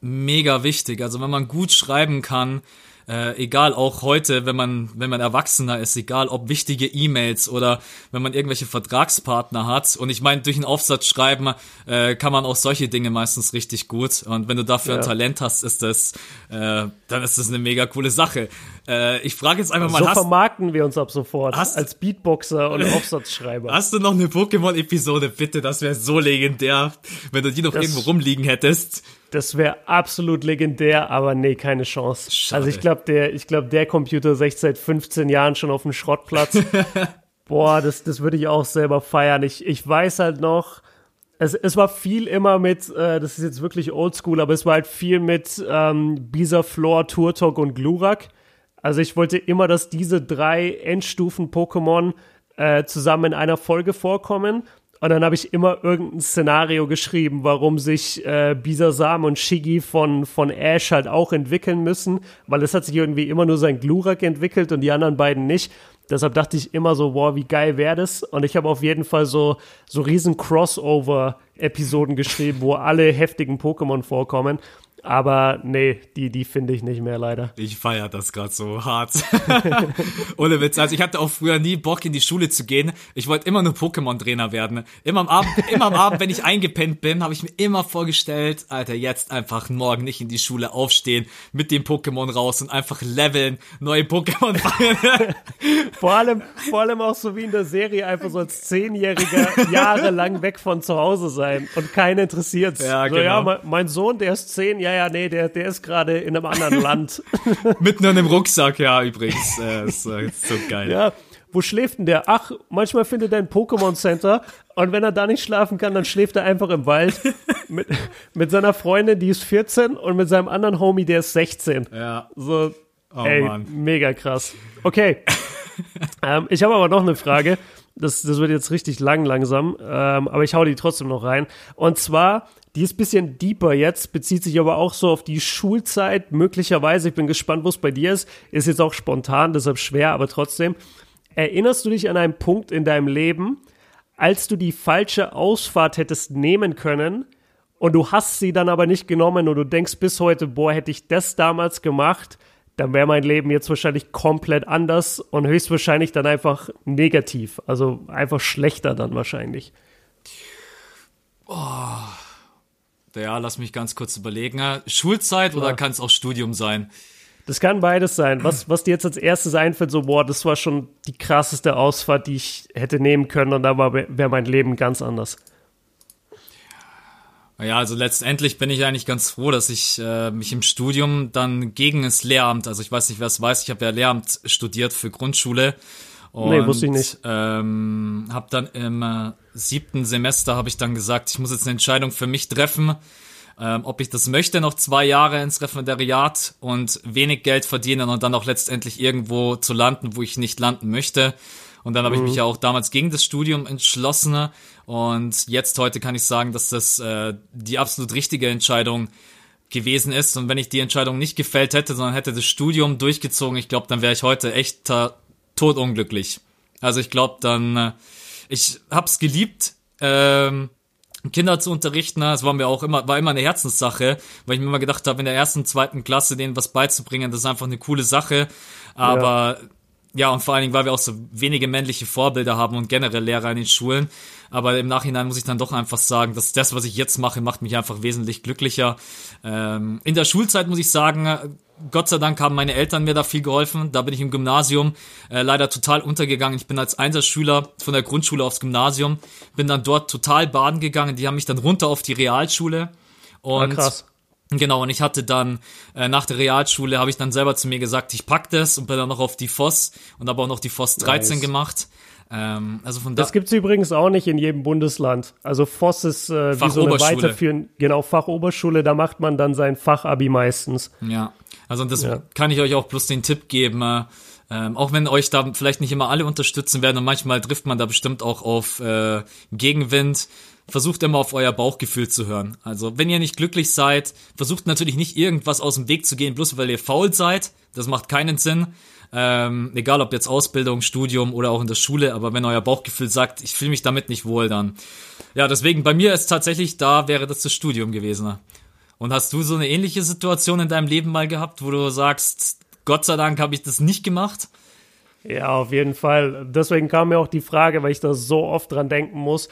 mega wichtig. Also wenn man gut schreiben kann, äh, egal auch heute, wenn man, wenn man Erwachsener ist, egal ob wichtige E-Mails oder wenn man irgendwelche Vertragspartner hat. Und ich meine, durch einen Aufsatz schreiben äh, kann man auch solche Dinge meistens richtig gut. Und wenn du dafür ja. ein Talent hast, ist das, äh, dann ist das eine mega coole Sache. Äh, ich frage jetzt einfach mal. So hast, vermarkten wir uns ab sofort hast, als Beatboxer und Aufsatzschreiber. Hast du noch eine Pokémon-Episode, bitte? Das wäre so legendär, wenn du die noch das, irgendwo rumliegen hättest. Das wäre absolut legendär, aber nee, keine Chance. Schade. Also ich glaube, der, ich glaube, der Computer ist echt seit 15 Jahren schon auf dem Schrottplatz. Boah, das, das würde ich auch selber feiern. Ich, ich weiß halt noch, es, es war viel immer mit, äh, das ist jetzt wirklich oldschool, aber es war halt viel mit ähm, Bisa, Floor, Turtok und Glurak. Also ich wollte immer, dass diese drei Endstufen-Pokémon äh, zusammen in einer Folge vorkommen. Und dann habe ich immer irgendein Szenario geschrieben, warum sich äh, Bisasam und Shiggy von, von Ash halt auch entwickeln müssen, weil es hat sich irgendwie immer nur sein Glurak entwickelt und die anderen beiden nicht. Deshalb dachte ich immer so, wow, wie geil wäre das? Und ich habe auf jeden Fall so, so riesen Crossover-Episoden geschrieben, wo alle heftigen Pokémon vorkommen. Aber nee, die, die finde ich nicht mehr leider. Ich feiere das gerade so hart. Ohne Witz. Also ich hatte auch früher nie Bock in die Schule zu gehen. Ich wollte immer nur Pokémon-Trainer werden. Immer am Abend, immer am Abend, wenn ich eingepennt bin, habe ich mir immer vorgestellt, Alter, jetzt einfach morgen nicht in die Schule aufstehen, mit dem Pokémon raus und einfach leveln, neue Pokémon fangen. vor allem, vor allem auch so wie in der Serie, einfach so als Zehnjähriger jahrelang weg von zu Hause sein und keinen interessiert. Ja, so, genau. ja, mein Sohn, der ist zehn, ja, ja, nee, der, der ist gerade in einem anderen Land. Mitten in einem Rucksack, ja, übrigens. Äh, ist, äh, ist so geil. Ja, wo schläft denn der? Ach, manchmal findet er ein Pokémon Center und wenn er da nicht schlafen kann, dann schläft er einfach im Wald mit, mit seiner Freundin, die ist 14 und mit seinem anderen Homie, der ist 16. Ja. So, oh, ey, Mann. mega krass. Okay. ähm, ich habe aber noch eine Frage. Das, das wird jetzt richtig lang langsam, ähm, aber ich hau die trotzdem noch rein. Und zwar, die ist ein bisschen deeper jetzt, bezieht sich aber auch so auf die Schulzeit, möglicherweise. Ich bin gespannt, wo es bei dir ist. Ist jetzt auch spontan, deshalb schwer, aber trotzdem. Erinnerst du dich an einen Punkt in deinem Leben, als du die falsche Ausfahrt hättest nehmen können und du hast sie dann aber nicht genommen und du denkst bis heute, boah, hätte ich das damals gemacht, dann wäre mein Leben jetzt wahrscheinlich komplett anders und höchstwahrscheinlich dann einfach negativ, also einfach schlechter dann wahrscheinlich. Oh Ja, lass mich ganz kurz überlegen. Schulzeit ja. oder kann es auch Studium sein? Das kann beides sein. Was, was dir jetzt als erstes einfällt, so, boah, das war schon die krasseste Ausfahrt, die ich hätte nehmen können und da wäre mein Leben ganz anders. Ja, also letztendlich bin ich eigentlich ganz froh, dass ich äh, mich im Studium dann gegen das Lehramt, also ich weiß nicht, wer es weiß, ich habe ja Lehramt studiert für Grundschule. Und, nee, wusste ich nicht. Ähm, habe dann im äh, siebten Semester habe ich dann gesagt, ich muss jetzt eine Entscheidung für mich treffen, ähm, ob ich das möchte, noch zwei Jahre ins Referendariat und wenig Geld verdienen und dann auch letztendlich irgendwo zu landen, wo ich nicht landen möchte. Und dann habe mhm. ich mich mhm. ja auch damals gegen das Studium entschlossen. Und jetzt heute kann ich sagen, dass das äh, die absolut richtige Entscheidung gewesen ist. Und wenn ich die Entscheidung nicht gefällt hätte, sondern hätte das Studium durchgezogen, ich glaube, dann wäre ich heute echt todunglücklich. Also ich glaube, dann, äh, ich hab's geliebt, ähm, Kinder zu unterrichten, es war mir auch immer, war immer eine Herzenssache, weil ich mir immer gedacht habe, in der ersten, zweiten Klasse denen was beizubringen, das ist einfach eine coole Sache. Aber ja. Ja, und vor allen Dingen, weil wir auch so wenige männliche Vorbilder haben und generell Lehrer in den Schulen. Aber im Nachhinein muss ich dann doch einfach sagen, dass das, was ich jetzt mache, macht mich einfach wesentlich glücklicher. Ähm, in der Schulzeit muss ich sagen, Gott sei Dank haben meine Eltern mir da viel geholfen. Da bin ich im Gymnasium äh, leider total untergegangen. Ich bin als Einserschüler von der Grundschule aufs Gymnasium, bin dann dort total baden gegangen. Die haben mich dann runter auf die Realschule. Und ah, krass. Genau, und ich hatte dann äh, nach der Realschule habe ich dann selber zu mir gesagt, ich pack das und bin dann noch auf die FOS und habe auch noch die FOS 13 nice. gemacht. Ähm, also von da das gibt's übrigens auch nicht in jedem Bundesland. Also FOS ist äh, wie so eine weiterführende, genau, Fachoberschule, da macht man dann sein Fachabi meistens. Ja, also das ja. kann ich euch auch bloß den Tipp geben, äh, ähm, auch wenn euch da vielleicht nicht immer alle unterstützen werden und manchmal trifft man da bestimmt auch auf äh, Gegenwind versucht immer auf euer Bauchgefühl zu hören. Also, wenn ihr nicht glücklich seid, versucht natürlich nicht irgendwas aus dem Weg zu gehen, bloß weil ihr faul seid. Das macht keinen Sinn. Ähm, egal ob jetzt Ausbildung, Studium oder auch in der Schule, aber wenn euer Bauchgefühl sagt, ich fühle mich damit nicht wohl, dann. Ja, deswegen, bei mir ist tatsächlich, da wäre das das Studium gewesen. Und hast du so eine ähnliche Situation in deinem Leben mal gehabt, wo du sagst, Gott sei Dank habe ich das nicht gemacht? Ja, auf jeden Fall. Deswegen kam mir auch die Frage, weil ich da so oft dran denken muss.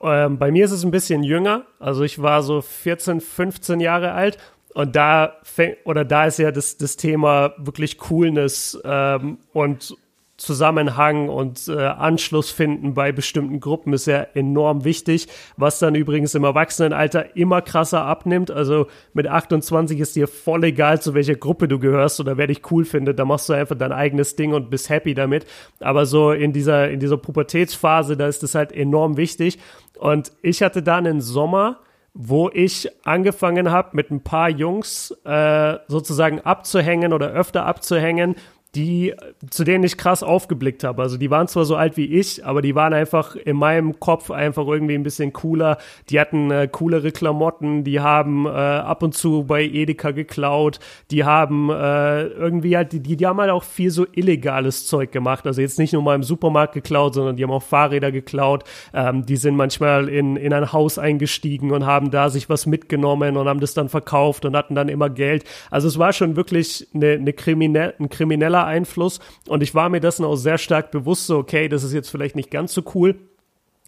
Ähm, bei mir ist es ein bisschen jünger. Also ich war so 14, 15 Jahre alt. Und da fängt, oder da ist ja das, das Thema wirklich Coolness ähm, und Zusammenhang und äh, Anschluss finden bei bestimmten Gruppen ist ja enorm wichtig, was dann übrigens im Erwachsenenalter immer krasser abnimmt. Also mit 28 ist dir voll egal, zu welcher Gruppe du gehörst oder wer dich cool findet. Da machst du einfach dein eigenes Ding und bist happy damit. Aber so in dieser, in dieser Pubertätsphase, da ist das halt enorm wichtig. Und ich hatte da einen Sommer, wo ich angefangen habe, mit ein paar Jungs äh, sozusagen abzuhängen oder öfter abzuhängen die, zu denen ich krass aufgeblickt habe. Also die waren zwar so alt wie ich, aber die waren einfach in meinem Kopf einfach irgendwie ein bisschen cooler. Die hatten äh, coolere Klamotten, die haben äh, ab und zu bei Edeka geklaut, die haben äh, irgendwie halt, die, die haben halt auch viel so illegales Zeug gemacht. Also jetzt nicht nur mal im Supermarkt geklaut, sondern die haben auch Fahrräder geklaut. Ähm, die sind manchmal in, in ein Haus eingestiegen und haben da sich was mitgenommen und haben das dann verkauft und hatten dann immer Geld. Also es war schon wirklich eine, eine kriminell, ein krimineller Einfluss. Und ich war mir dessen auch sehr stark bewusst, so, okay, das ist jetzt vielleicht nicht ganz so cool.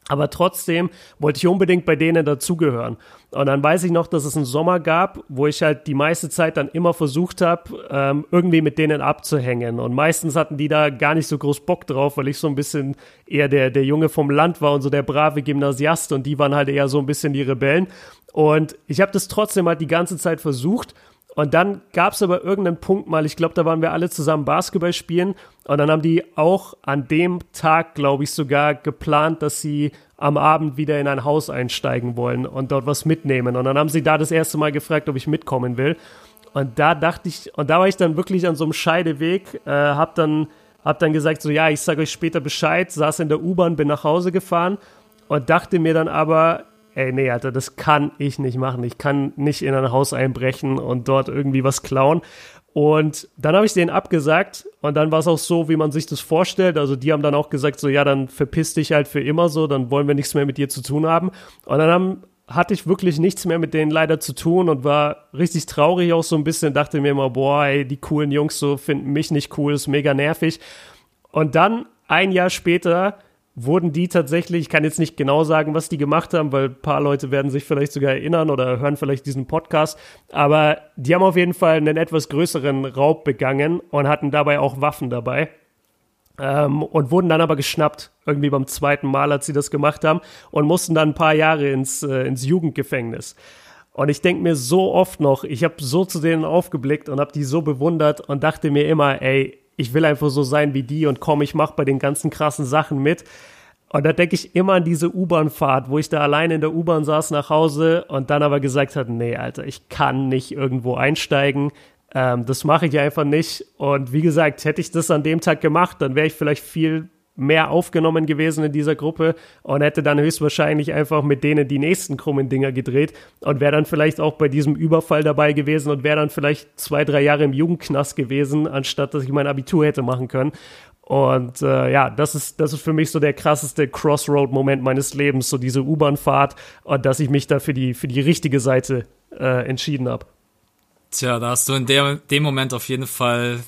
Aber trotzdem wollte ich unbedingt bei denen dazugehören. Und dann weiß ich noch, dass es einen Sommer gab, wo ich halt die meiste Zeit dann immer versucht habe, ähm, irgendwie mit denen abzuhängen. Und meistens hatten die da gar nicht so groß Bock drauf, weil ich so ein bisschen eher der, der Junge vom Land war und so der brave Gymnasiast und die waren halt eher so ein bisschen die Rebellen. Und ich habe das trotzdem halt die ganze Zeit versucht und dann gab es aber irgendeinen Punkt mal, ich glaube, da waren wir alle zusammen Basketball spielen. Und dann haben die auch an dem Tag, glaube ich, sogar geplant, dass sie am Abend wieder in ein Haus einsteigen wollen und dort was mitnehmen. Und dann haben sie da das erste Mal gefragt, ob ich mitkommen will. Und da dachte ich, und da war ich dann wirklich an so einem Scheideweg, äh, hab dann, hab dann gesagt, so ja, ich sage euch später Bescheid, saß in der U-Bahn, bin nach Hause gefahren und dachte mir dann aber, ey, nee, Alter, das kann ich nicht machen. Ich kann nicht in ein Haus einbrechen und dort irgendwie was klauen. Und dann habe ich denen abgesagt und dann war es auch so, wie man sich das vorstellt. Also die haben dann auch gesagt, so ja, dann verpiss dich halt für immer so, dann wollen wir nichts mehr mit dir zu tun haben. Und dann haben, hatte ich wirklich nichts mehr mit denen leider zu tun und war richtig traurig auch so ein bisschen, dachte mir immer, boah, ey, die coolen Jungs so finden mich nicht cool, ist mega nervig. Und dann ein Jahr später wurden die tatsächlich, ich kann jetzt nicht genau sagen, was die gemacht haben, weil ein paar Leute werden sich vielleicht sogar erinnern oder hören vielleicht diesen Podcast, aber die haben auf jeden Fall einen etwas größeren Raub begangen und hatten dabei auch Waffen dabei. Ähm, und wurden dann aber geschnappt, irgendwie beim zweiten Mal, als sie das gemacht haben, und mussten dann ein paar Jahre ins, äh, ins Jugendgefängnis. Und ich denke mir so oft noch, ich habe so zu denen aufgeblickt und habe die so bewundert und dachte mir immer, ey, ich will einfach so sein wie die und komm, ich mach bei den ganzen krassen Sachen mit. Und da denke ich immer an diese U-Bahn-Fahrt, wo ich da allein in der U-Bahn saß nach Hause und dann aber gesagt hat, nee, Alter, ich kann nicht irgendwo einsteigen. Ähm, das mache ich einfach nicht. Und wie gesagt, hätte ich das an dem Tag gemacht, dann wäre ich vielleicht viel mehr aufgenommen gewesen in dieser Gruppe und hätte dann höchstwahrscheinlich einfach mit denen die nächsten krummen Dinger gedreht und wäre dann vielleicht auch bei diesem Überfall dabei gewesen und wäre dann vielleicht zwei, drei Jahre im Jugendknast gewesen, anstatt dass ich mein Abitur hätte machen können. Und äh, ja, das ist, das ist für mich so der krasseste Crossroad-Moment meines Lebens, so diese U-Bahn-Fahrt und dass ich mich da für die, für die richtige Seite äh, entschieden habe. Tja, da hast du in der, dem Moment auf jeden Fall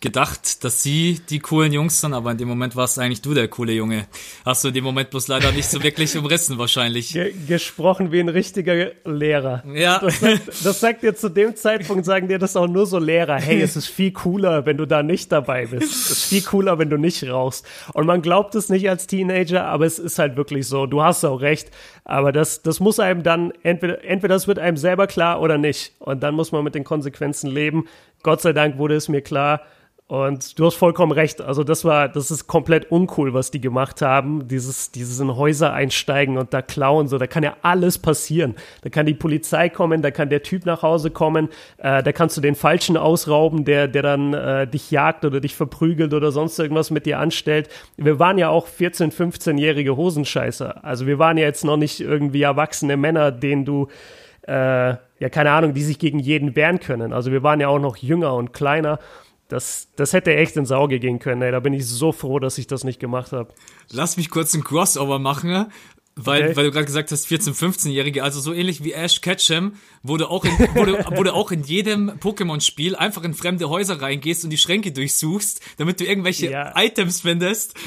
gedacht, dass sie die coolen Jungs sind, aber in dem Moment warst eigentlich du der coole Junge. Hast du in dem Moment bloß leider nicht so wirklich umrissen wahrscheinlich. Ge gesprochen wie ein richtiger Lehrer. Ja. Das sagt, das sagt dir zu dem Zeitpunkt, sagen dir das auch nur so Lehrer. Hey, es ist viel cooler, wenn du da nicht dabei bist. Es ist viel cooler, wenn du nicht rauchst. Und man glaubt es nicht als Teenager, aber es ist halt wirklich so. Du hast auch recht. Aber das, das muss einem dann, entweder, entweder das wird einem selber klar oder nicht. Und dann muss man mit den Konsequenzen leben. Gott sei Dank wurde es mir klar, und du hast vollkommen recht. Also das war, das ist komplett uncool, was die gemacht haben. Dieses, dieses in Häuser einsteigen und da klauen, so, da kann ja alles passieren. Da kann die Polizei kommen, da kann der Typ nach Hause kommen, äh, da kannst du den Falschen ausrauben, der, der dann äh, dich jagt oder dich verprügelt oder sonst irgendwas mit dir anstellt. Wir waren ja auch 14-, 15-jährige Hosenscheißer. Also wir waren ja jetzt noch nicht irgendwie erwachsene Männer, denen du äh, ja, keine Ahnung, die sich gegen jeden wehren können. Also wir waren ja auch noch jünger und kleiner. Das, das hätte echt ins Auge gehen können. Ey. Da bin ich so froh, dass ich das nicht gemacht habe. Lass mich kurz ein Crossover machen. Weil, okay. weil du gerade gesagt hast, 14-, 15-Jährige, also so ähnlich wie Ash Ketchum, wo du auch in, wo du auch in jedem Pokémon-Spiel einfach in fremde Häuser reingehst und die Schränke durchsuchst, damit du irgendwelche ja. Items findest.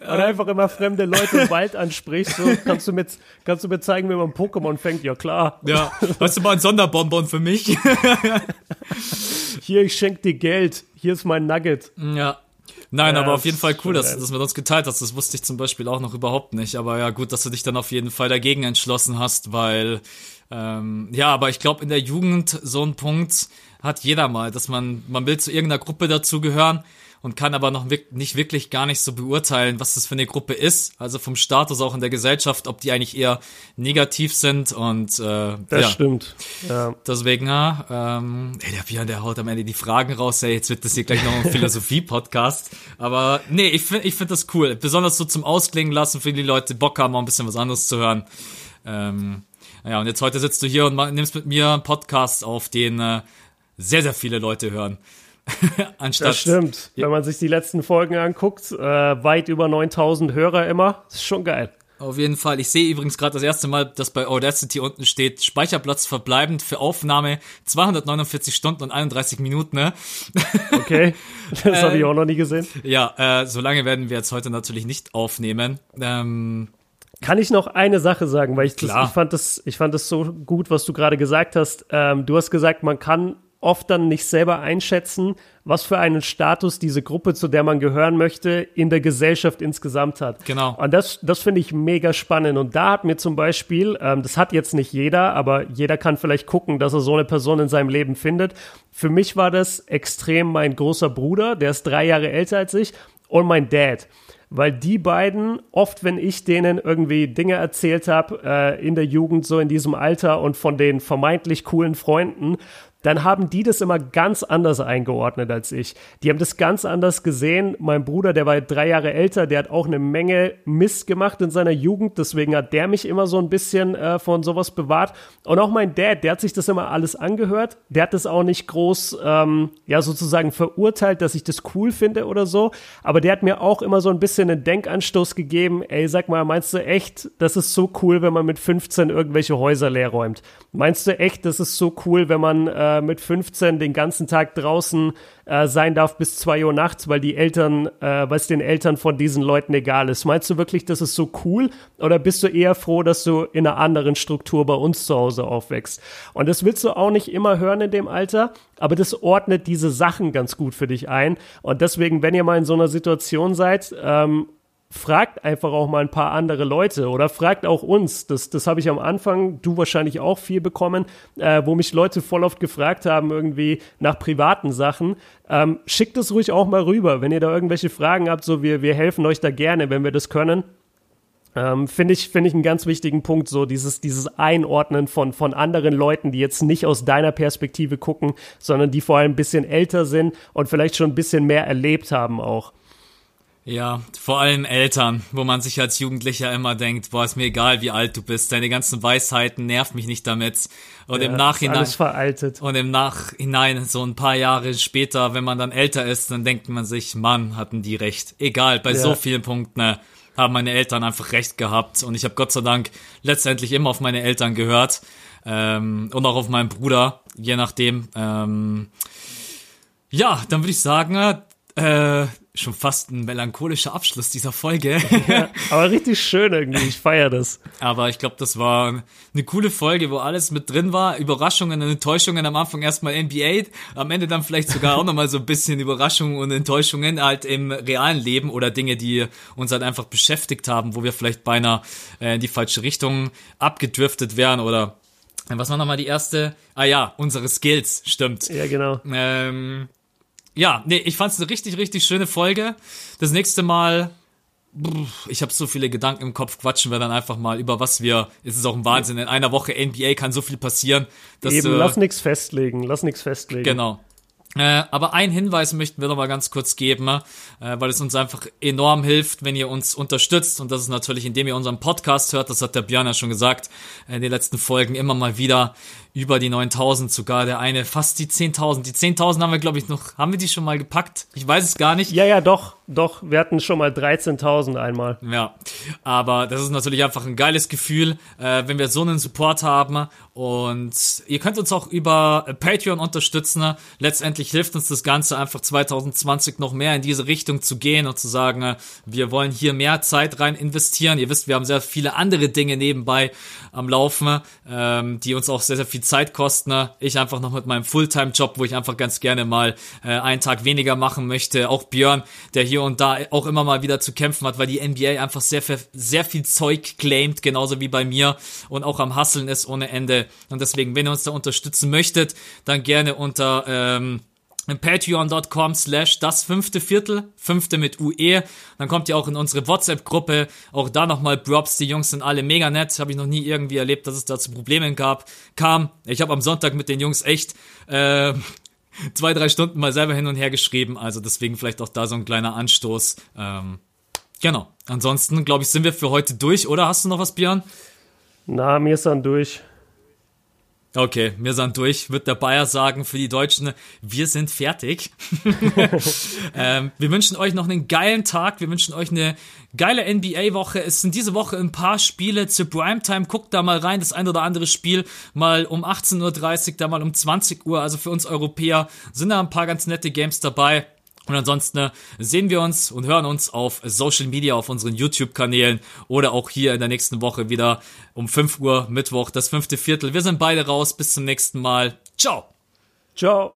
Oder einfach immer fremde Leute im Wald ansprichst. So, kannst, du mir, kannst du mir zeigen, wie man Pokémon fängt? Ja, klar. Ja, hast du mal ein Sonderbonbon für mich? Hier, ich schenk dir Geld. Hier ist mein Nugget. Ja. Nein, ja, aber auf jeden Fall cool, dass, du mit uns geteilt hast. Das wusste ich zum Beispiel auch noch überhaupt nicht. Aber ja, gut, dass du dich dann auf jeden Fall dagegen entschlossen hast, weil ähm, ja, aber ich glaube, in der Jugend so ein Punkt hat jeder mal, dass man, man will zu irgendeiner Gruppe dazugehören und kann aber noch nicht wirklich gar nicht so beurteilen, was das für eine Gruppe ist. Also vom Status auch in der Gesellschaft, ob die eigentlich eher negativ sind und äh, das ja. stimmt. Ja. Deswegen, ja, ähm, ey, der Björn, der haut am Ende die Fragen raus. Ey, jetzt wird das hier gleich noch ein Philosophie-Podcast. Aber nee, ich finde ich finde das cool. Besonders so zum Ausklingen lassen, für die Leute Bock haben, auch ein bisschen was anderes zu hören. Ähm, ja, und jetzt heute sitzt du hier und nimmst mit mir einen Podcast auf, den äh, sehr, sehr viele Leute hören. Anstatt, das stimmt. Wenn man sich die letzten Folgen anguckt, äh, weit über 9000 Hörer immer, das ist schon geil. Auf jeden Fall. Ich sehe übrigens gerade das erste Mal, dass bei Audacity unten steht, Speicherplatz verbleibend für Aufnahme 249 Stunden und 31 Minuten. Ne? Okay, das habe ich auch noch nie gesehen. Ja, äh, so lange werden wir jetzt heute natürlich nicht aufnehmen. Ähm, kann ich noch eine Sache sagen, weil ich, das, ich fand das, ich fand das so gut, was du gerade gesagt hast. Ähm, du hast gesagt, man kann oft dann nicht selber einschätzen, was für einen Status diese Gruppe, zu der man gehören möchte, in der Gesellschaft insgesamt hat. Genau. Und das, das finde ich mega spannend. Und da hat mir zum Beispiel, ähm, das hat jetzt nicht jeder, aber jeder kann vielleicht gucken, dass er so eine Person in seinem Leben findet. Für mich war das extrem mein großer Bruder, der ist drei Jahre älter als ich, und mein Dad weil die beiden oft, wenn ich denen irgendwie Dinge erzählt habe äh, in der Jugend, so in diesem Alter und von den vermeintlich coolen Freunden, dann haben die das immer ganz anders eingeordnet als ich. Die haben das ganz anders gesehen. Mein Bruder, der war drei Jahre älter, der hat auch eine Menge Mist gemacht in seiner Jugend, deswegen hat der mich immer so ein bisschen äh, von sowas bewahrt. Und auch mein Dad, der hat sich das immer alles angehört. Der hat das auch nicht groß, ähm, ja, sozusagen verurteilt, dass ich das cool finde oder so. Aber der hat mir auch immer so ein bisschen einen Denkanstoß gegeben. Ey, sag mal, meinst du echt, das ist so cool, wenn man mit 15 irgendwelche Häuser leer räumt? Meinst du echt, das ist so cool, wenn man äh, mit 15 den ganzen Tag draußen äh, sein darf bis 2 Uhr nachts, weil die Eltern, äh, weil es den Eltern von diesen Leuten egal ist. Meinst du wirklich, das ist so cool? Oder bist du eher froh, dass du in einer anderen Struktur bei uns zu Hause aufwächst? Und das willst du auch nicht immer hören in dem Alter, aber das ordnet diese Sachen ganz gut für dich ein. Und deswegen, wenn ihr mal in so einer Situation seid, ähm, fragt einfach auch mal ein paar andere Leute oder fragt auch uns. Das, das habe ich am Anfang, du wahrscheinlich auch viel bekommen, äh, wo mich Leute voll oft gefragt haben, irgendwie nach privaten Sachen. Ähm, schickt es ruhig auch mal rüber, wenn ihr da irgendwelche Fragen habt, so wir, wir helfen euch da gerne, wenn wir das können. Ähm, Finde ich, finde ich einen ganz wichtigen Punkt, so dieses, dieses Einordnen von, von anderen Leuten, die jetzt nicht aus deiner Perspektive gucken, sondern die vor allem ein bisschen älter sind und vielleicht schon ein bisschen mehr erlebt haben auch. Ja, vor allem Eltern, wo man sich als Jugendlicher immer denkt, boah, ist mir egal, wie alt du bist, deine ganzen Weisheiten nerv mich nicht damit. Und ja, im Nachhinein alles veraltet. Und im Nachhinein so ein paar Jahre später, wenn man dann älter ist, dann denkt man sich, Mann, hatten die recht. Egal, bei ja. so vielen Punkten ne, haben meine Eltern einfach recht gehabt und ich habe Gott sei Dank letztendlich immer auf meine Eltern gehört ähm, und auch auf meinen Bruder, je nachdem. Ähm, ja, dann würde ich sagen, äh, schon fast ein melancholischer Abschluss dieser Folge. Ja, aber richtig schön irgendwie, ich feiere das. Aber ich glaube, das war eine coole Folge, wo alles mit drin war. Überraschungen und Enttäuschungen am Anfang erstmal NBA, am Ende dann vielleicht sogar auch nochmal so ein bisschen Überraschungen und Enttäuschungen halt im realen Leben oder Dinge, die uns halt einfach beschäftigt haben, wo wir vielleicht beinahe äh, in die falsche Richtung abgedriftet wären oder was war nochmal die erste? Ah ja, unsere Skills, stimmt. Ja, genau. Ähm, ja, nee, ich fand's eine richtig, richtig schöne Folge. Das nächste Mal, ich habe so viele Gedanken im Kopf, quatschen wir dann einfach mal über was wir. Es ist auch ein Wahnsinn. In einer Woche NBA kann so viel passieren. Dass, Eben, äh, lass nichts festlegen, lass nichts festlegen. Genau. Äh, aber einen Hinweis möchten wir noch mal ganz kurz geben, äh, weil es uns einfach enorm hilft, wenn ihr uns unterstützt. Und das ist natürlich, indem ihr unseren Podcast hört. Das hat der Björn ja schon gesagt in den letzten Folgen immer mal wieder über die 9000 sogar, der eine fast die 10.000. Die 10.000 haben wir, glaube ich, noch, haben wir die schon mal gepackt? Ich weiß es gar nicht. Ja, ja, doch, doch, wir hatten schon mal 13.000 einmal. Ja, aber das ist natürlich einfach ein geiles Gefühl, äh, wenn wir so einen Support haben und ihr könnt uns auch über Patreon unterstützen. Letztendlich hilft uns das Ganze einfach 2020 noch mehr in diese Richtung zu gehen und zu sagen, äh, wir wollen hier mehr Zeit rein investieren. Ihr wisst, wir haben sehr viele andere Dinge nebenbei am Laufen, ähm, die uns auch sehr, sehr viel Zeitkostner. Ich einfach noch mit meinem Fulltime-Job, wo ich einfach ganz gerne mal äh, einen Tag weniger machen möchte. Auch Björn, der hier und da auch immer mal wieder zu kämpfen hat, weil die NBA einfach sehr, sehr viel Zeug claimt, genauso wie bei mir und auch am Hasseln ist ohne Ende. Und deswegen, wenn ihr uns da unterstützen möchtet, dann gerne unter ähm, patreon.com slash das fünfte Viertel, fünfte mit UE. Dann kommt ihr auch in unsere WhatsApp-Gruppe. Auch da nochmal Props, die Jungs sind alle mega nett. Habe ich noch nie irgendwie erlebt, dass es da zu Problemen gab. Kam. Ich habe am Sonntag mit den Jungs echt äh, zwei, drei Stunden mal selber hin und her geschrieben. Also deswegen vielleicht auch da so ein kleiner Anstoß. Ähm, genau. Ansonsten, glaube ich, sind wir für heute durch, oder? Hast du noch was, Björn? Na, mir ist dann durch. Okay, wir sind durch, wird der Bayer sagen für die Deutschen, wir sind fertig. ähm, wir wünschen euch noch einen geilen Tag, wir wünschen euch eine geile NBA-Woche. Es sind diese Woche ein paar Spiele zur Primetime. Guckt da mal rein, das ein oder andere Spiel mal um 18.30 Uhr, da mal um 20 Uhr. Also für uns Europäer sind da ein paar ganz nette Games dabei. Und ansonsten äh, sehen wir uns und hören uns auf Social Media, auf unseren YouTube-Kanälen oder auch hier in der nächsten Woche wieder um 5 Uhr Mittwoch, das fünfte Viertel. Wir sind beide raus. Bis zum nächsten Mal. Ciao. Ciao.